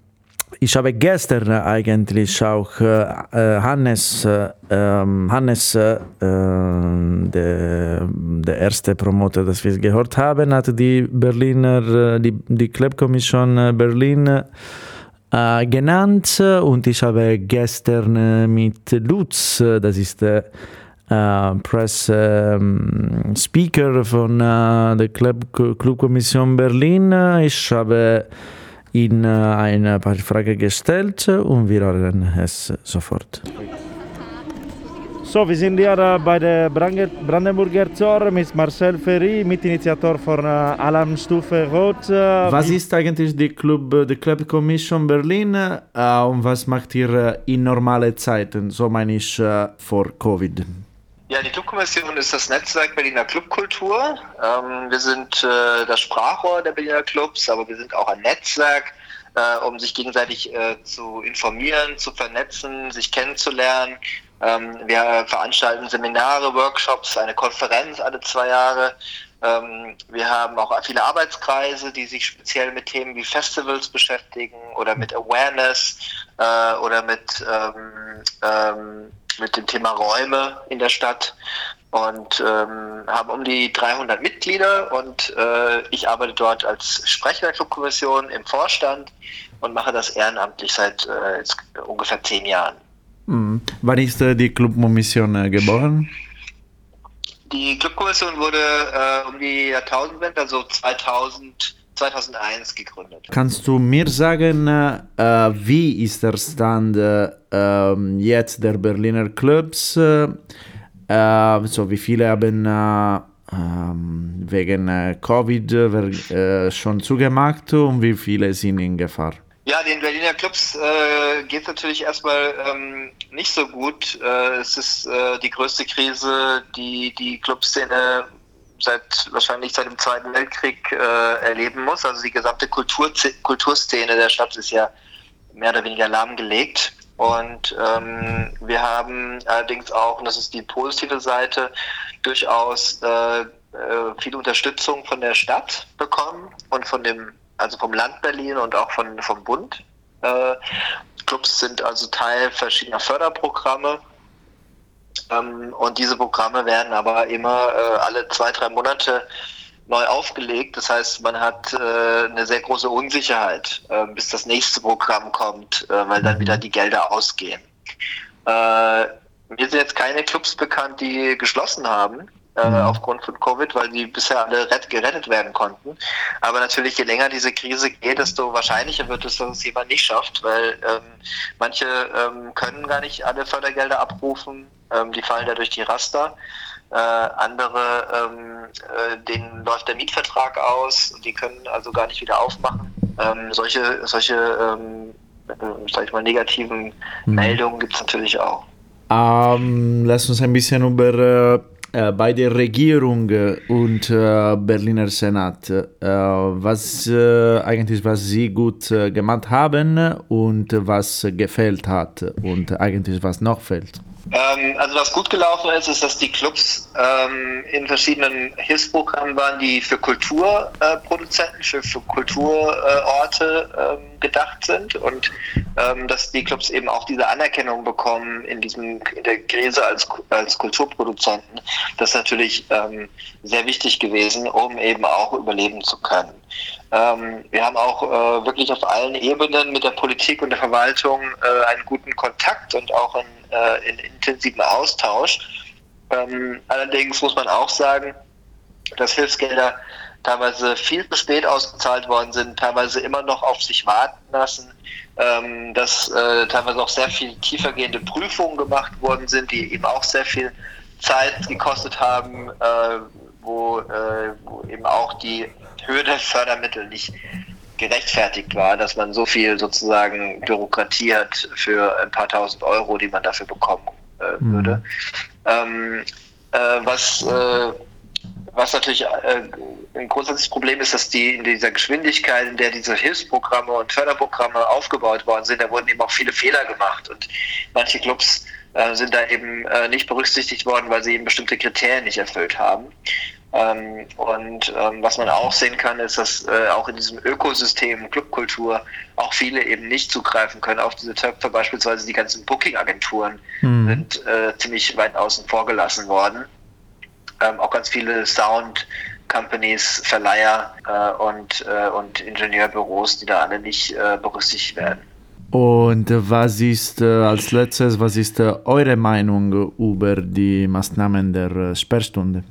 ich habe gestern eigentlich auch äh, Hannes, äh, Hannes äh, der, der erste Promoter, das wir gehört haben, hat die Berliner, die, die Clubkommission Berlin äh, genannt und ich habe gestern mit Lutz, das ist der Press um, Speaker von uh, der Club, Clubkommission Berlin. Ich habe ihn eine paar Fragen gestellt und wir hören es sofort. So, wir sind hier bei der Brandenburger Tor mit Marcel Ferry, Mitinitiator von Alarmstufe Rot. Was ist eigentlich die Club, die Club Commission Berlin und was macht ihr in normalen Zeiten, so meine ich vor Covid? Ja, die Clubkommission ist das Netzwerk Berliner Clubkultur. Ähm, wir sind äh, das Sprachrohr der Berliner Clubs, aber wir sind auch ein Netzwerk, äh, um sich gegenseitig äh, zu informieren, zu vernetzen, sich kennenzulernen. Ähm, wir veranstalten Seminare, Workshops, eine Konferenz alle zwei Jahre. Ähm, wir haben auch viele Arbeitskreise, die sich speziell mit Themen wie Festivals beschäftigen oder mit Awareness äh, oder mit ähm, ähm mit dem Thema Räume in der Stadt und ähm, haben um die 300 Mitglieder und äh, ich arbeite dort als Sprecher der Clubkommission im Vorstand und mache das ehrenamtlich seit äh, ungefähr zehn Jahren. Mhm. Wann ist äh, die Clubkommission äh, geboren? Die Clubkommission wurde äh, um die Jahrtausendwende, also 2000 2001 gegründet. Kannst du mir sagen, äh, wie ist der Stand äh, jetzt der Berliner Clubs? Äh, so wie viele haben ähm, wegen äh, Covid äh, schon zugemacht und wie viele sind in Gefahr? Ja, den Berliner Clubs äh, geht es natürlich erstmal ähm, nicht so gut. Äh, es ist äh, die größte Krise, die die Clubszene seit wahrscheinlich seit dem Zweiten Weltkrieg äh, erleben muss. Also die gesamte Kultur, Kulturszene der Stadt ist ja mehr oder weniger lahmgelegt. Und ähm, wir haben allerdings auch, und das ist die positive Seite, durchaus äh, äh, viel Unterstützung von der Stadt bekommen und von dem, also vom Land Berlin und auch von, vom Bund. Äh, Clubs sind also Teil verschiedener Förderprogramme ähm, und diese Programme werden aber immer äh, alle zwei, drei Monate neu aufgelegt. Das heißt, man hat äh, eine sehr große Unsicherheit, äh, bis das nächste Programm kommt, äh, weil dann wieder die Gelder ausgehen. Äh, mir sind jetzt keine Clubs bekannt, die geschlossen haben. Äh, mhm. aufgrund von Covid, weil die bisher alle gerettet werden konnten. Aber natürlich, je länger diese Krise geht, desto wahrscheinlicher wird es, dass es jemand nicht schafft, weil ähm, manche ähm, können gar nicht alle Fördergelder abrufen, ähm, die fallen da durch die Raster. Äh, andere, ähm, äh, denen läuft der Mietvertrag aus und die können also gar nicht wieder aufmachen. Ähm, solche solche ähm, äh, sag ich mal, negativen mhm. Meldungen gibt es natürlich auch. Ähm, lass uns ein bisschen über äh, bei der Regierung und äh, Berliner Senat, äh, was äh, eigentlich was sie gut äh, gemacht haben und was gefällt hat und eigentlich was noch fehlt. Ähm, also was gut gelaufen ist, ist, dass die Clubs ähm, in verschiedenen Hilfsprogrammen waren, die für Kulturproduzenten, äh, für, für Kulturorte ähm, gedacht sind und ähm, dass die Clubs eben auch diese Anerkennung bekommen in diesem in der Krise als, als Kulturproduzenten. Das ist natürlich ähm, sehr wichtig gewesen, um eben auch überleben zu können. Ähm, wir haben auch äh, wirklich auf allen Ebenen mit der Politik und der Verwaltung äh, einen guten Kontakt und auch einen, äh, einen intensiven Austausch. Ähm, allerdings muss man auch sagen, dass Hilfsgelder teilweise viel zu spät ausgezahlt worden sind, teilweise immer noch auf sich warten lassen, ähm, dass äh, teilweise auch sehr viel tiefergehende Prüfungen gemacht worden sind, die eben auch sehr viel Zeit gekostet haben, äh, wo, äh, wo eben auch die Höhe der Fördermittel nicht gerechtfertigt war, dass man so viel sozusagen Bürokratie hat für ein paar tausend Euro, die man dafür bekommen äh, mhm. würde. Ähm, was, äh, was natürlich äh, ein grundsätzliches Problem ist, dass die in dieser Geschwindigkeit, in der diese Hilfsprogramme und Förderprogramme aufgebaut worden sind, da wurden eben auch viele Fehler gemacht. Und manche Clubs äh, sind da eben äh, nicht berücksichtigt worden, weil sie eben bestimmte Kriterien nicht erfüllt haben. Ähm, und ähm, was man auch sehen kann, ist, dass äh, auch in diesem Ökosystem Clubkultur auch viele eben nicht zugreifen können auf diese Töpfe. Beispielsweise die ganzen Booking-Agenturen mhm. sind äh, ziemlich weit außen vor gelassen worden. Ähm, auch ganz viele Sound- Companies, Verleiher äh, und, äh, und Ingenieurbüros, die da alle nicht äh, berücksichtigt werden. Und was ist als letztes, was ist eure Meinung über die Maßnahmen der Sperrstunde?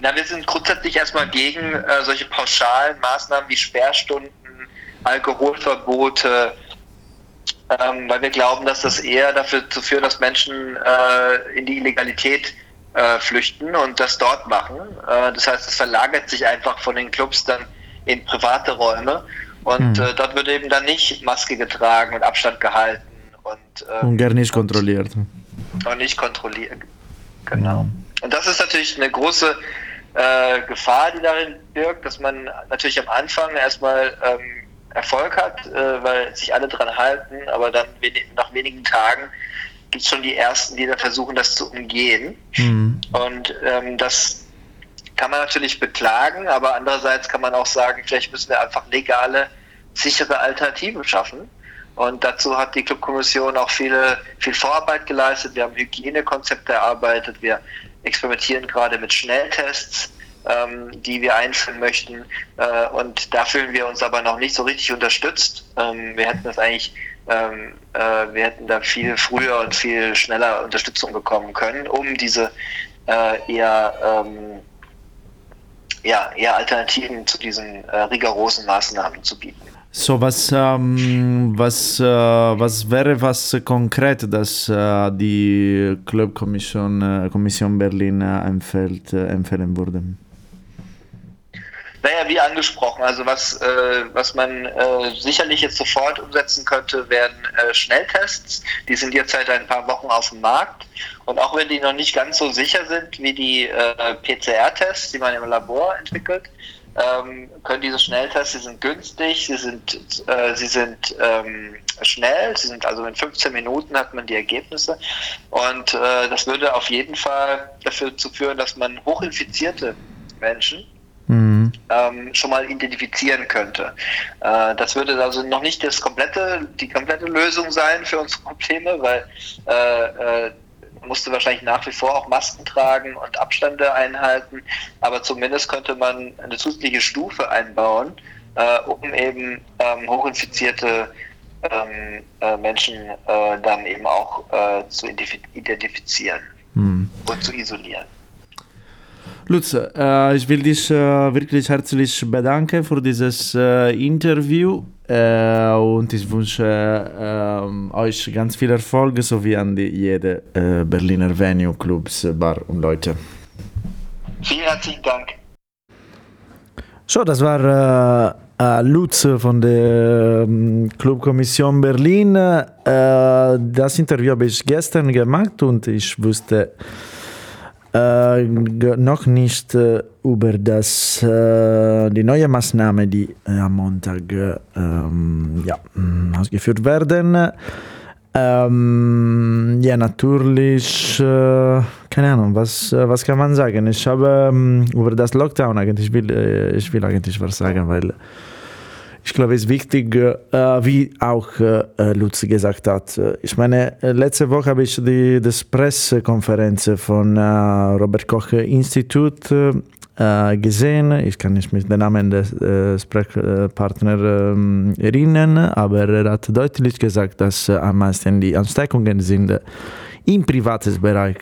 Na, wir sind grundsätzlich erstmal gegen äh, solche pauschalen Maßnahmen wie Sperrstunden, Alkoholverbote, ähm, weil wir glauben, dass das eher dafür zu führen, dass Menschen äh, in die Illegalität äh, flüchten und das dort machen. Äh, das heißt, es verlagert sich einfach von den Clubs dann in private Räume und mhm. dort wird eben dann nicht Maske getragen und Abstand gehalten und, ähm, und gar nicht kontrolliert. Und nicht kontrolliert. Genau. Und das ist natürlich eine große äh, Gefahr, die darin birgt, dass man natürlich am Anfang erstmal ähm, Erfolg hat, äh, weil sich alle dran halten, aber dann wenig, nach wenigen Tagen gibt es schon die ersten, die da versuchen, das zu umgehen. Mhm. Und ähm, das kann man natürlich beklagen, aber andererseits kann man auch sagen, vielleicht müssen wir einfach legale, sichere Alternativen schaffen. Und dazu hat die Clubkommission auch viele, viel Vorarbeit geleistet. Wir haben Hygienekonzepte erarbeitet. Wir experimentieren gerade mit Schnelltests, ähm, die wir einführen möchten. Äh, und da fühlen wir uns aber noch nicht so richtig unterstützt. Ähm, wir hätten das eigentlich, ähm, äh, wir hätten da viel früher und viel schneller Unterstützung bekommen können, um diese äh, eher ähm, ja, eher Alternativen zu diesen äh, rigorosen Maßnahmen zu bieten. So, was, ähm, was, äh, was wäre was konkret, das äh, die Clubkommission äh, Kommission Berlin äh, empfiehlt, äh, empfehlen würde? Naja, wie angesprochen, also was, äh, was man sicherlich jetzt sofort umsetzen könnte, wären Schnelltests. Die sind jetzt seit ein paar Wochen auf dem Markt. Und auch wenn die noch nicht ganz so sicher sind wie die PCR-Tests, die man im Labor entwickelt, ähm, können diese Schnelltests, sie sind günstig, sie sind, äh, sie sind ähm, schnell, sie sind also in 15 Minuten hat man die Ergebnisse. Und äh, das würde auf jeden Fall dafür zu führen, dass man hochinfizierte Menschen mhm. ähm, schon mal identifizieren könnte. Äh, das würde also noch nicht das komplette, die komplette Lösung sein für unsere Probleme, weil äh, äh, musste wahrscheinlich nach wie vor auch Masken tragen und Abstände einhalten, aber zumindest könnte man eine zusätzliche Stufe einbauen, äh, um eben ähm, hochinfizierte ähm, äh, Menschen äh, dann eben auch zu identifizieren hm. und zu isolieren. Lutz, äh, ich will dich äh, wirklich herzlich bedanken für dieses äh, Interview äh, und ich wünsche äh, euch ganz viel Erfolg sowie an die, jede äh, Berliner Venue, Clubs, Bar und Leute. Vielen herzlichen Dank. So, das war Lutz von der ähm, Clubkommission Berlin. das Interview habe ich gestern gemacht und ich wusste äh, noch nicht äh, über das, äh, die neue Maßnahme, die äh, am Montag ähm, ja, mm, ausgeführt werden. Ähm, ja, natürlich, äh, keine Ahnung, was, was kann man sagen? Ich habe ähm, über das Lockdown eigentlich, will, ich will eigentlich was sagen, weil ich glaube, es ist wichtig, äh, wie auch äh, Lutz gesagt hat. Ich meine, letzte Woche habe ich die das Pressekonferenz von äh, Robert Koch Institut äh, gesehen. Ich kann nicht mit den Namen des äh, Sprechpartners ähm, erinnern, aber er hat deutlich gesagt, dass am meisten die Ansteckungen sind im privaten Bereich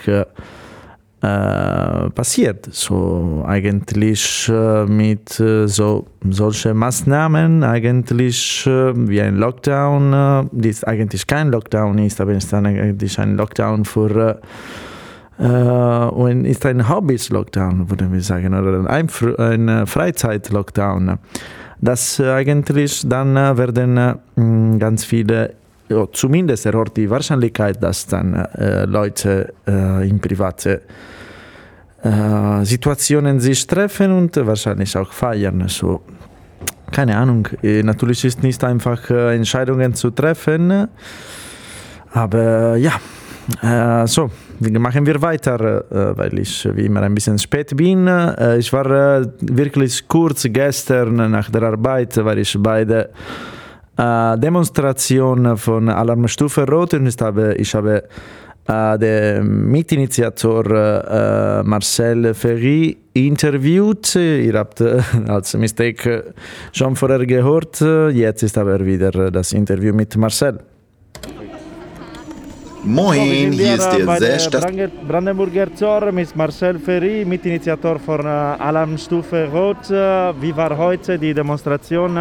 äh, passiert. So eigentlich äh, mit äh, so solchen Maßnahmen, eigentlich wie ein Lockdown, die eigentlich kein Lockdown ist, aber ist dann eigentlich ein Lockdown für und ist ein Hobbys-Lockdown, würden wir sagen, oder ein, ein Freizeit-Lockdown. Das eigentlich dann werden ganz viele ja, zumindest erhöht die Wahrscheinlichkeit, dass dann äh, Leute äh, im privaten äh, Situationen sich treffen und wahrscheinlich auch feiern. So, keine Ahnung. Äh, natürlich ist nicht einfach äh, Entscheidungen zu treffen, aber ja, äh, so, machen wir weiter, weil ich wie immer ein bisschen spät bin. Ich war wirklich kurz gestern nach der Arbeit, war ich bei der Demonstration von Alarmstufe Rot und ich habe, ich habe der Mitinitiator Marcel Ferry interviewt. Ihr habt als Mistake schon vorher gehört. Jetzt ist aber wieder das Interview mit Marcel. Moin, hier ist der sehr Stadt Brandenburger Tor mit Marcel Ferry, Mitinitiator von äh, Alarmstufe Rot. Äh, wie war heute die Demonstration?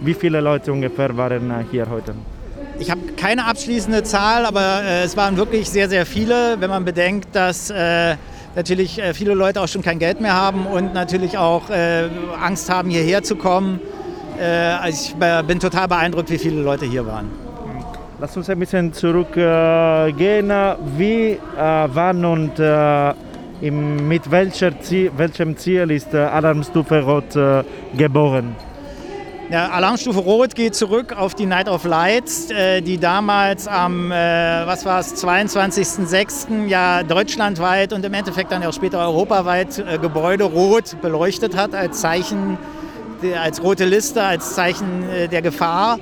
Wie viele Leute ungefähr waren äh, hier heute? Ich habe keine abschließende Zahl, aber äh, es waren wirklich sehr, sehr viele, wenn man bedenkt, dass äh, natürlich äh, viele Leute auch schon kein Geld mehr haben und natürlich auch Angst haben, hierher zu kommen. Also ich bin total beeindruckt, wie viele Leute hier waren. Lass uns ein bisschen zurückgehen. Wie, äh, wann und äh, mit Ziel, welchem Ziel ist äh, Alarmstufe Rot äh, geboren? Ja, Alarmstufe Rot geht zurück auf die Night of Lights, äh, die damals am, äh, was war es, 22.06. ja deutschlandweit und im Endeffekt dann auch später europaweit Gebäude rot beleuchtet hat als Zeichen, als rote Liste, als Zeichen der Gefahr.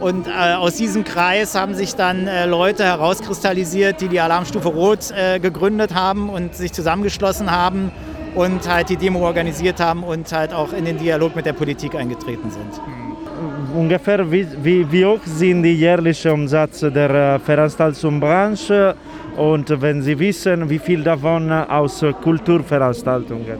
Und äh, aus diesem Kreis haben sich dann äh, Leute herauskristallisiert, die die Alarmstufe Rot äh, gegründet haben und sich zusammengeschlossen haben und halt die Demo organisiert haben und halt auch in den Dialog mit der Politik eingetreten sind. Ungefähr wie, wie, wie hoch sind die jährlichen Umsätze der äh, Veranstaltungsbranche und wenn Sie wissen, wie viel davon aus Kulturveranstaltungen?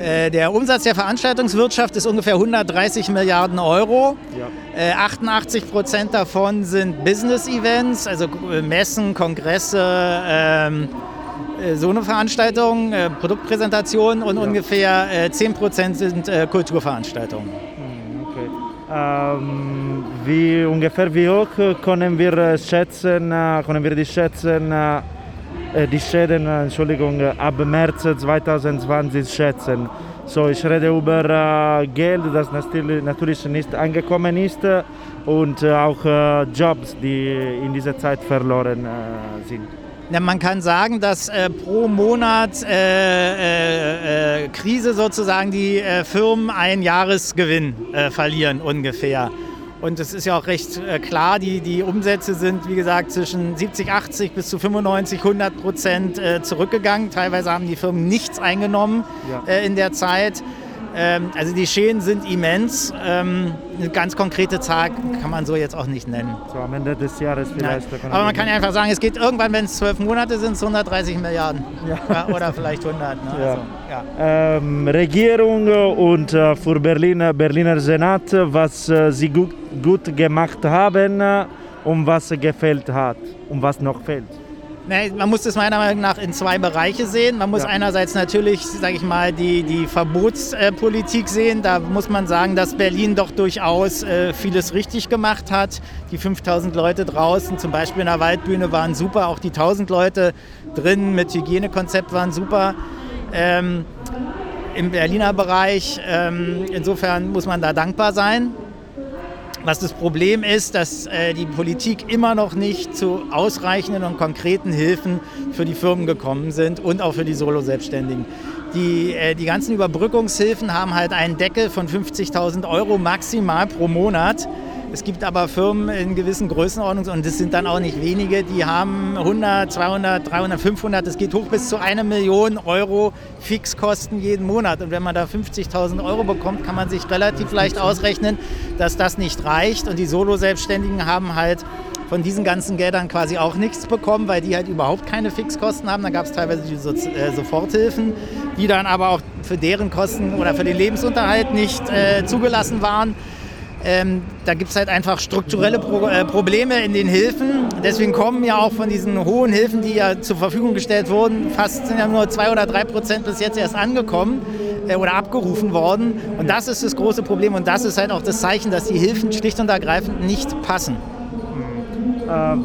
Äh, der Umsatz der Veranstaltungswirtschaft ist ungefähr 130 Milliarden Euro. Ja. 88 äh, Prozent davon sind Business-Events, also äh, Messen, Kongresse, ähm, so eine Veranstaltung, äh, Produktpräsentationen und ja. ungefähr äh, 10 Prozent sind äh, Kulturveranstaltungen. Hm, okay. Ähm, wie ungefähr wie hoch können wir schätzen, können wir die schätzen, äh, die Schäden Entschuldigung, ab März 2020 schätzen. So, ich rede über äh, Geld, das natürlich nicht angekommen ist und äh, auch Jobs, die in dieser Zeit verloren sind. Ja, man kann sagen, dass äh, pro Monat äh, äh, Krise sozusagen die Firmen einen Jahresgewinn verlieren ungefähr. Und es ist ja auch recht äh, klar, die, die Umsätze sind, wie gesagt, zwischen 70, 80 bis zu 95, 100 Prozent äh, zurückgegangen. Teilweise haben die Firmen nichts eingenommen ja. äh, in der Zeit. Ähm, also die Schäden sind immens. Ähm, eine ganz konkrete Zahl kann man so jetzt auch nicht nennen. So am Ende des Jahres vielleicht. Aber man kann ja einfach sagen, es geht irgendwann, wenn es zwölf Monate sind, 130 Milliarden. Ja. Ja, oder vielleicht 100. Ne? Ja. Also, ähm, Regierung und äh, für Berlin, Berliner Senat, was äh, sie gut, gut gemacht haben äh, und was gefällt hat und was noch fehlt. Nee, man muss das meiner Meinung nach in zwei Bereiche sehen. Man muss ja. einerseits natürlich, sage ich mal, die, die Verbotspolitik sehen. Da muss man sagen, dass Berlin doch durchaus äh, vieles richtig gemacht hat. Die 5000 Leute draußen, zum Beispiel in der Waldbühne, waren super. Auch die 1000 Leute drin mit Hygienekonzept waren super. Ähm, Im Berliner Bereich, ähm, insofern muss man da dankbar sein. Was das Problem ist, dass äh, die Politik immer noch nicht zu ausreichenden und konkreten Hilfen für die Firmen gekommen sind und auch für die Solo-Selbstständigen. Die, äh, die ganzen Überbrückungshilfen haben halt einen Deckel von 50.000 Euro maximal pro Monat. Es gibt aber Firmen in gewissen Größenordnungen und das sind dann auch nicht wenige, die haben 100, 200, 300, 500, das geht hoch bis zu einer Million Euro Fixkosten jeden Monat. Und wenn man da 50.000 Euro bekommt, kann man sich relativ leicht ausrechnen, dass das nicht reicht. Und die Solo-Selbstständigen haben halt von diesen ganzen Geldern quasi auch nichts bekommen, weil die halt überhaupt keine Fixkosten haben. Da gab es teilweise die so äh, Soforthilfen, die dann aber auch für deren Kosten oder für den Lebensunterhalt nicht äh, zugelassen waren. Ähm, da gibt es halt einfach strukturelle Pro äh, Probleme in den Hilfen. Deswegen kommen ja auch von diesen hohen Hilfen, die ja zur Verfügung gestellt wurden, fast sind ja nur zwei oder drei Prozent bis jetzt erst angekommen äh, oder abgerufen worden. Und das ist das große Problem und das ist halt auch das Zeichen, dass die Hilfen schlicht und ergreifend nicht passen. Äh,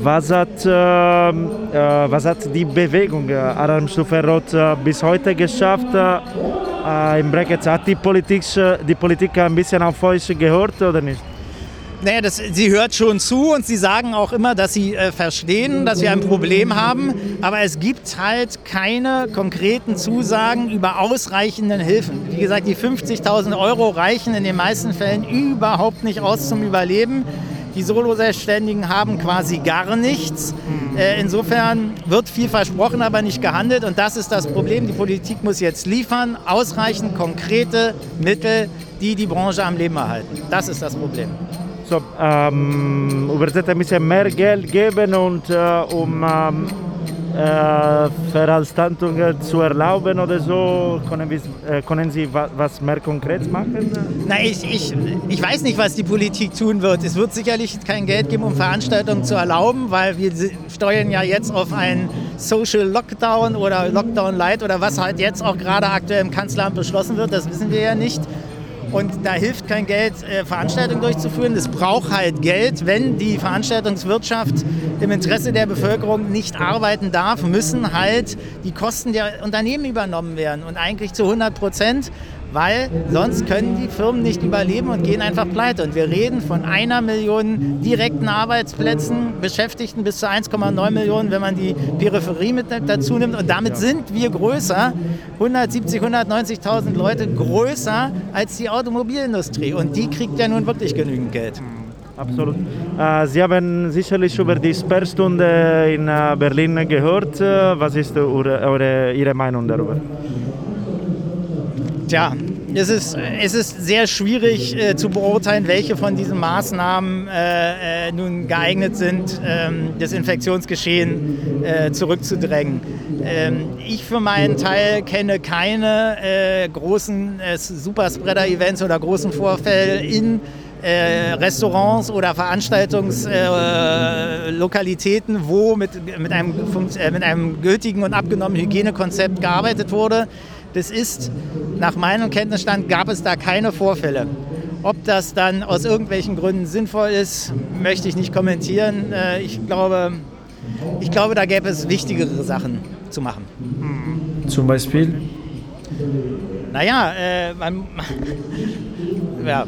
was hat, äh, was hat die Bewegung Alarmstufe Rot bis heute geschafft? Im Bracket hat die Politik, die Politik ein bisschen auf euch gehört oder nicht? Naja, das, sie hört schon zu und sie sagen auch immer, dass sie äh, verstehen, dass wir ein Problem haben. Aber es gibt halt keine konkreten Zusagen über ausreichenden Hilfen. Wie gesagt, die 50.000 Euro reichen in den meisten Fällen überhaupt nicht aus zum Überleben. Die Solo-Selbstständigen haben quasi gar nichts. Äh, insofern wird viel versprochen, aber nicht gehandelt. Und das ist das Problem. Die Politik muss jetzt liefern, ausreichend konkrete Mittel, die die Branche am Leben erhalten. Das ist das Problem so, ähm, übersetzt ein bisschen mehr Geld geben und äh, um ähm, äh, Veranstaltungen zu erlauben oder so? Können, wir, äh, können Sie wa was mehr konkret machen? Na, ich, ich, ich weiß nicht, was die Politik tun wird. Es wird sicherlich kein Geld geben, um Veranstaltungen zu erlauben, weil wir steuern ja jetzt auf einen Social Lockdown oder Lockdown Light oder was halt jetzt auch gerade aktuell im Kanzleramt beschlossen wird. Das wissen wir ja nicht. Und da hilft kein Geld, äh, Veranstaltungen durchzuführen. Es braucht halt Geld. Wenn die Veranstaltungswirtschaft im Interesse der Bevölkerung nicht arbeiten darf, müssen halt die Kosten der Unternehmen übernommen werden. Und eigentlich zu 100 Prozent weil sonst können die Firmen nicht überleben und gehen einfach pleite. Und wir reden von einer Million direkten Arbeitsplätzen, Beschäftigten bis zu 1,9 Millionen, wenn man die Peripherie mit dazu nimmt. Und damit sind wir größer, 170, 190.000 Leute größer als die Automobilindustrie. Und die kriegt ja nun wirklich genügend Geld. Absolut. Äh, Sie haben sicherlich über die Sperrstunde in äh, Berlin gehört. Äh, was ist Ihre Meinung darüber? Tja, es ist, es ist sehr schwierig äh, zu beurteilen, welche von diesen Maßnahmen äh, äh, nun geeignet sind, ähm, das Infektionsgeschehen äh, zurückzudrängen. Ähm, ich für meinen Teil kenne keine äh, großen äh, Superspreader-Events oder großen Vorfälle in Restaurants oder Veranstaltungslokalitäten, wo mit, mit, einem, mit einem gültigen und abgenommenen Hygienekonzept gearbeitet wurde. Das ist, nach meinem Kenntnisstand, gab es da keine Vorfälle. Ob das dann aus irgendwelchen Gründen sinnvoll ist, möchte ich nicht kommentieren. Äh, ich glaube, ich glaube, da gäbe es wichtigere Sachen zu machen. Zum Beispiel? Naja, äh, man, ja,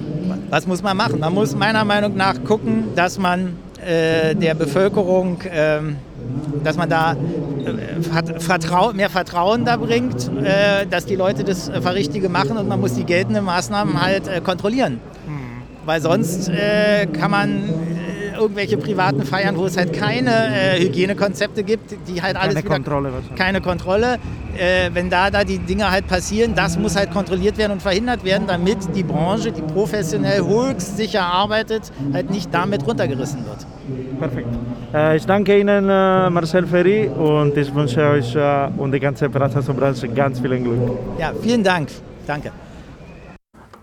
was muss man machen? Man muss meiner Meinung nach gucken, dass man äh, der Bevölkerung äh, dass man da äh, Vertrau mehr Vertrauen da bringt, äh, dass die Leute das äh, Verrichtige machen und man muss die geltenden Maßnahmen halt kontrollieren. Hm. Weil sonst kann man irgendwelche privaten Feiern, wo es halt keine äh, Hygienekonzepte gibt, die halt alles keine wieder, Kontrolle keine Kontrolle. Äh, wenn da da die Dinge halt passieren, das muss halt kontrolliert werden und verhindert werden, damit die Branche, die professionell höchst sicher arbeitet, halt nicht damit runtergerissen wird. Perfekt. Äh, ich danke Ihnen, äh, Marcel Ferry, und ich wünsche euch äh, und die ganze Branche ganz viel Glück. Ja, vielen Dank. Danke.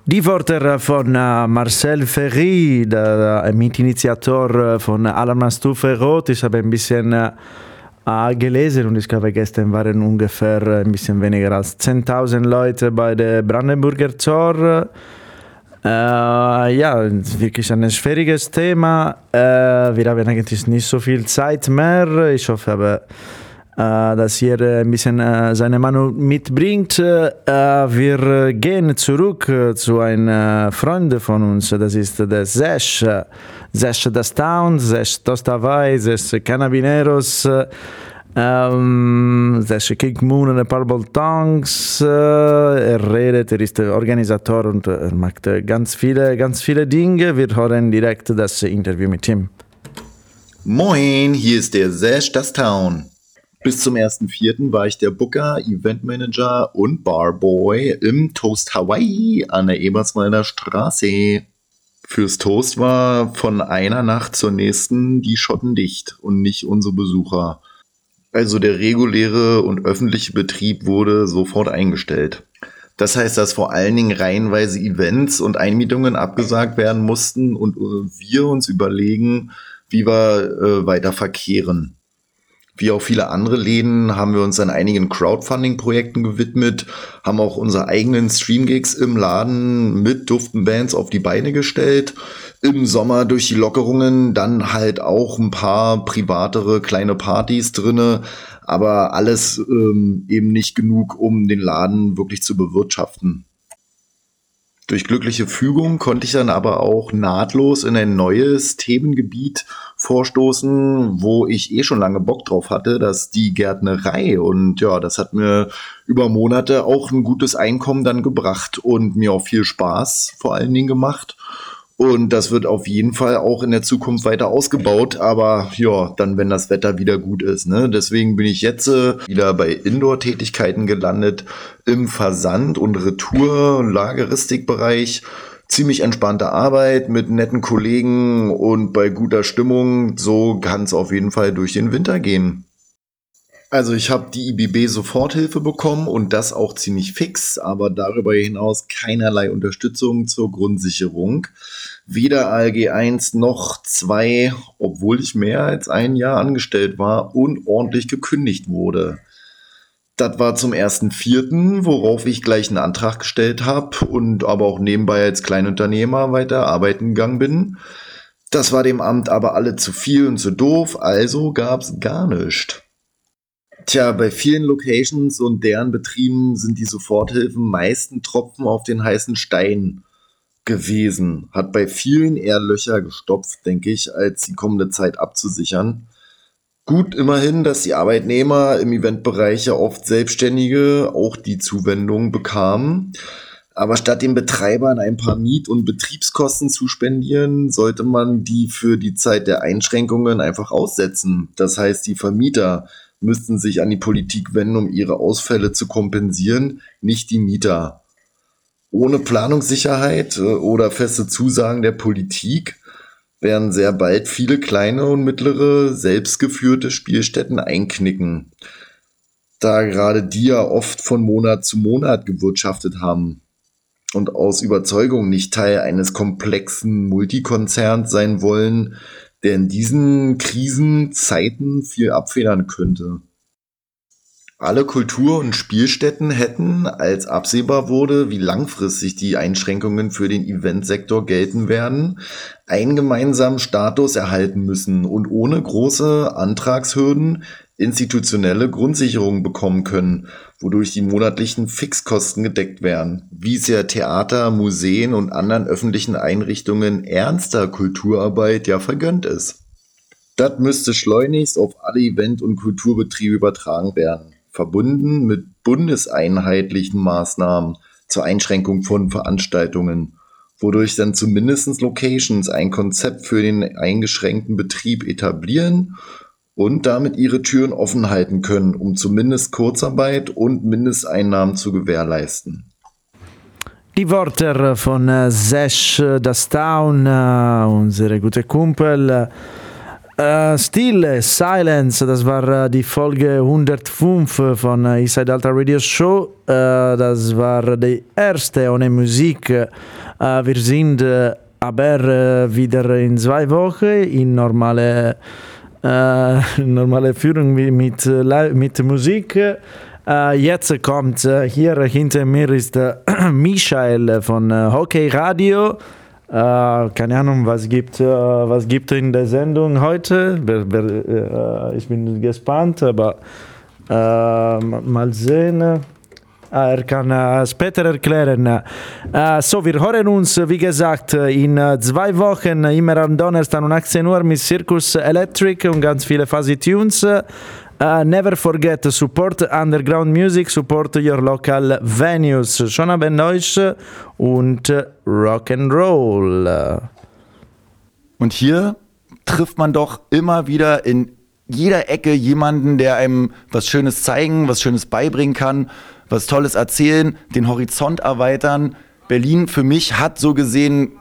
Die Worte von äh, Marcel Ferry, der Mitinitiator äh, von Alarmstufe Rot. Ich habe ein bisschen äh, gelesen und ich glaube, gestern waren ungefähr ein bisschen weniger als 10.000 Leute bei der Brandenburger Tor. Äh, ja, wirklich ein schwieriges Thema. Äh, wir haben eigentlich nicht so viel Zeit mehr. Ich hoffe aber, äh, dass ihr ein bisschen äh, seine Meinung mitbringt. Äh, wir gehen zurück zu einem Freund von uns, das ist der Sesh. Sesh das Town, Sesh Tostawai, Sesh Canabineros. Ähm, Sesh King Moon und Purple Tongues. er redet, er ist Organisator und er macht ganz viele, ganz viele Dinge. Wir hören direkt das Interview mit ihm. Moin, hier ist der Sesh das Town. Bis zum 1.4. war ich der Booker, Eventmanager und Barboy im Toast Hawaii an der Eberswalder Straße. Fürs Toast war von einer Nacht zur nächsten die Schotten dicht und nicht unsere Besucher. Also der reguläre und öffentliche Betrieb wurde sofort eingestellt. Das heißt, dass vor allen Dingen reihenweise Events und Einmietungen abgesagt werden mussten und wir uns überlegen, wie wir äh, weiter verkehren. Wie auch viele andere Läden haben wir uns an einigen Crowdfunding-Projekten gewidmet, haben auch unsere eigenen Streamgigs im Laden mit Duftenbands auf die Beine gestellt. Im Sommer durch die Lockerungen dann halt auch ein paar privatere kleine Partys drinne, aber alles ähm, eben nicht genug, um den Laden wirklich zu bewirtschaften. Durch glückliche Fügung konnte ich dann aber auch nahtlos in ein neues Themengebiet vorstoßen, wo ich eh schon lange Bock drauf hatte, dass die Gärtnerei. Und ja, das hat mir über Monate auch ein gutes Einkommen dann gebracht und mir auch viel Spaß vor allen Dingen gemacht. Und das wird auf jeden Fall auch in der Zukunft weiter ausgebaut. Aber ja, dann, wenn das Wetter wieder gut ist. Ne? Deswegen bin ich jetzt äh, wieder bei Indoor-Tätigkeiten gelandet im Versand- und Retour- und Lageristikbereich. Ziemlich entspannte Arbeit mit netten Kollegen und bei guter Stimmung. So kann es auf jeden Fall durch den Winter gehen. Also ich habe die IBB Soforthilfe bekommen und das auch ziemlich fix, aber darüber hinaus keinerlei Unterstützung zur Grundsicherung. Weder ALG 1 noch 2, obwohl ich mehr als ein Jahr angestellt war und ordentlich gekündigt wurde. Das war zum ersten Vierten, worauf ich gleich einen Antrag gestellt habe und aber auch nebenbei als Kleinunternehmer weiter arbeiten gegangen bin. Das war dem Amt aber alle zu viel und zu doof, also gab's gar nichts. Tja, bei vielen Locations und deren Betrieben sind die Soforthilfen meisten Tropfen auf den heißen Stein gewesen. Hat bei vielen eher Löcher gestopft, denke ich, als die kommende Zeit abzusichern. Gut immerhin, dass die Arbeitnehmer im Eventbereich ja oft Selbstständige auch die Zuwendung bekamen. Aber statt den Betreibern ein paar Miet- und Betriebskosten zu spendieren, sollte man die für die Zeit der Einschränkungen einfach aussetzen. Das heißt, die Vermieter müssten sich an die Politik wenden, um ihre Ausfälle zu kompensieren, nicht die Mieter. Ohne Planungssicherheit äh, oder feste Zusagen der Politik werden sehr bald viele kleine und mittlere selbstgeführte Spielstätten einknicken, da gerade die ja oft von Monat zu Monat gewirtschaftet haben und aus Überzeugung nicht Teil eines komplexen Multikonzerns sein wollen, der in diesen Krisenzeiten viel abfedern könnte. Alle Kultur- und Spielstätten hätten, als absehbar wurde, wie langfristig die Einschränkungen für den Eventsektor gelten werden, einen gemeinsamen Status erhalten müssen und ohne große Antragshürden institutionelle Grundsicherung bekommen können, wodurch die monatlichen Fixkosten gedeckt werden, wie es ja Theater, Museen und anderen öffentlichen Einrichtungen ernster Kulturarbeit ja vergönnt ist. Das müsste schleunigst auf alle Event- und Kulturbetriebe übertragen werden, verbunden mit bundeseinheitlichen Maßnahmen zur Einschränkung von Veranstaltungen, wodurch dann zumindest Locations ein Konzept für den eingeschränkten Betrieb etablieren und damit ihre Türen offen halten können, um zumindest Kurzarbeit und Mindesteinnahmen zu gewährleisten. Die Worte von äh, Sesh Dastown, äh, unsere gute Kumpel. Äh, Stille, Silence, das war äh, die Folge 105 von äh, Inside Alta Radio Show. Das war die erste ohne Musik. wir sind aber wieder in zwei Wochen in normale normale Führung mit, mit Musik. Jetzt kommt hier hinter mir ist Michael von Hockey Radio. Keine Ahnung, was gibt was gibt in der Sendung heute. ich bin gespannt, aber mal sehen. Er kann es später erklären. So, wir hören uns, wie gesagt, in zwei Wochen, immer am Donnerstag um 18 Uhr mit Circus Electric und ganz viele Fuzzy Tunes. Uh, never forget support underground music, support your local venues. Schon haben euch und Rock and Roll. Und hier trifft man doch immer wieder in jeder Ecke jemanden, der einem was Schönes zeigen, was Schönes beibringen kann was Tolles erzählen, den Horizont erweitern. Berlin für mich hat so gesehen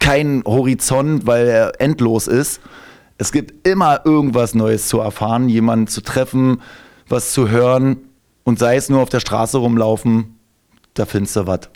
keinen Horizont, weil er endlos ist. Es gibt immer irgendwas Neues zu erfahren, jemanden zu treffen, was zu hören und sei es nur auf der Straße rumlaufen, da findest du was.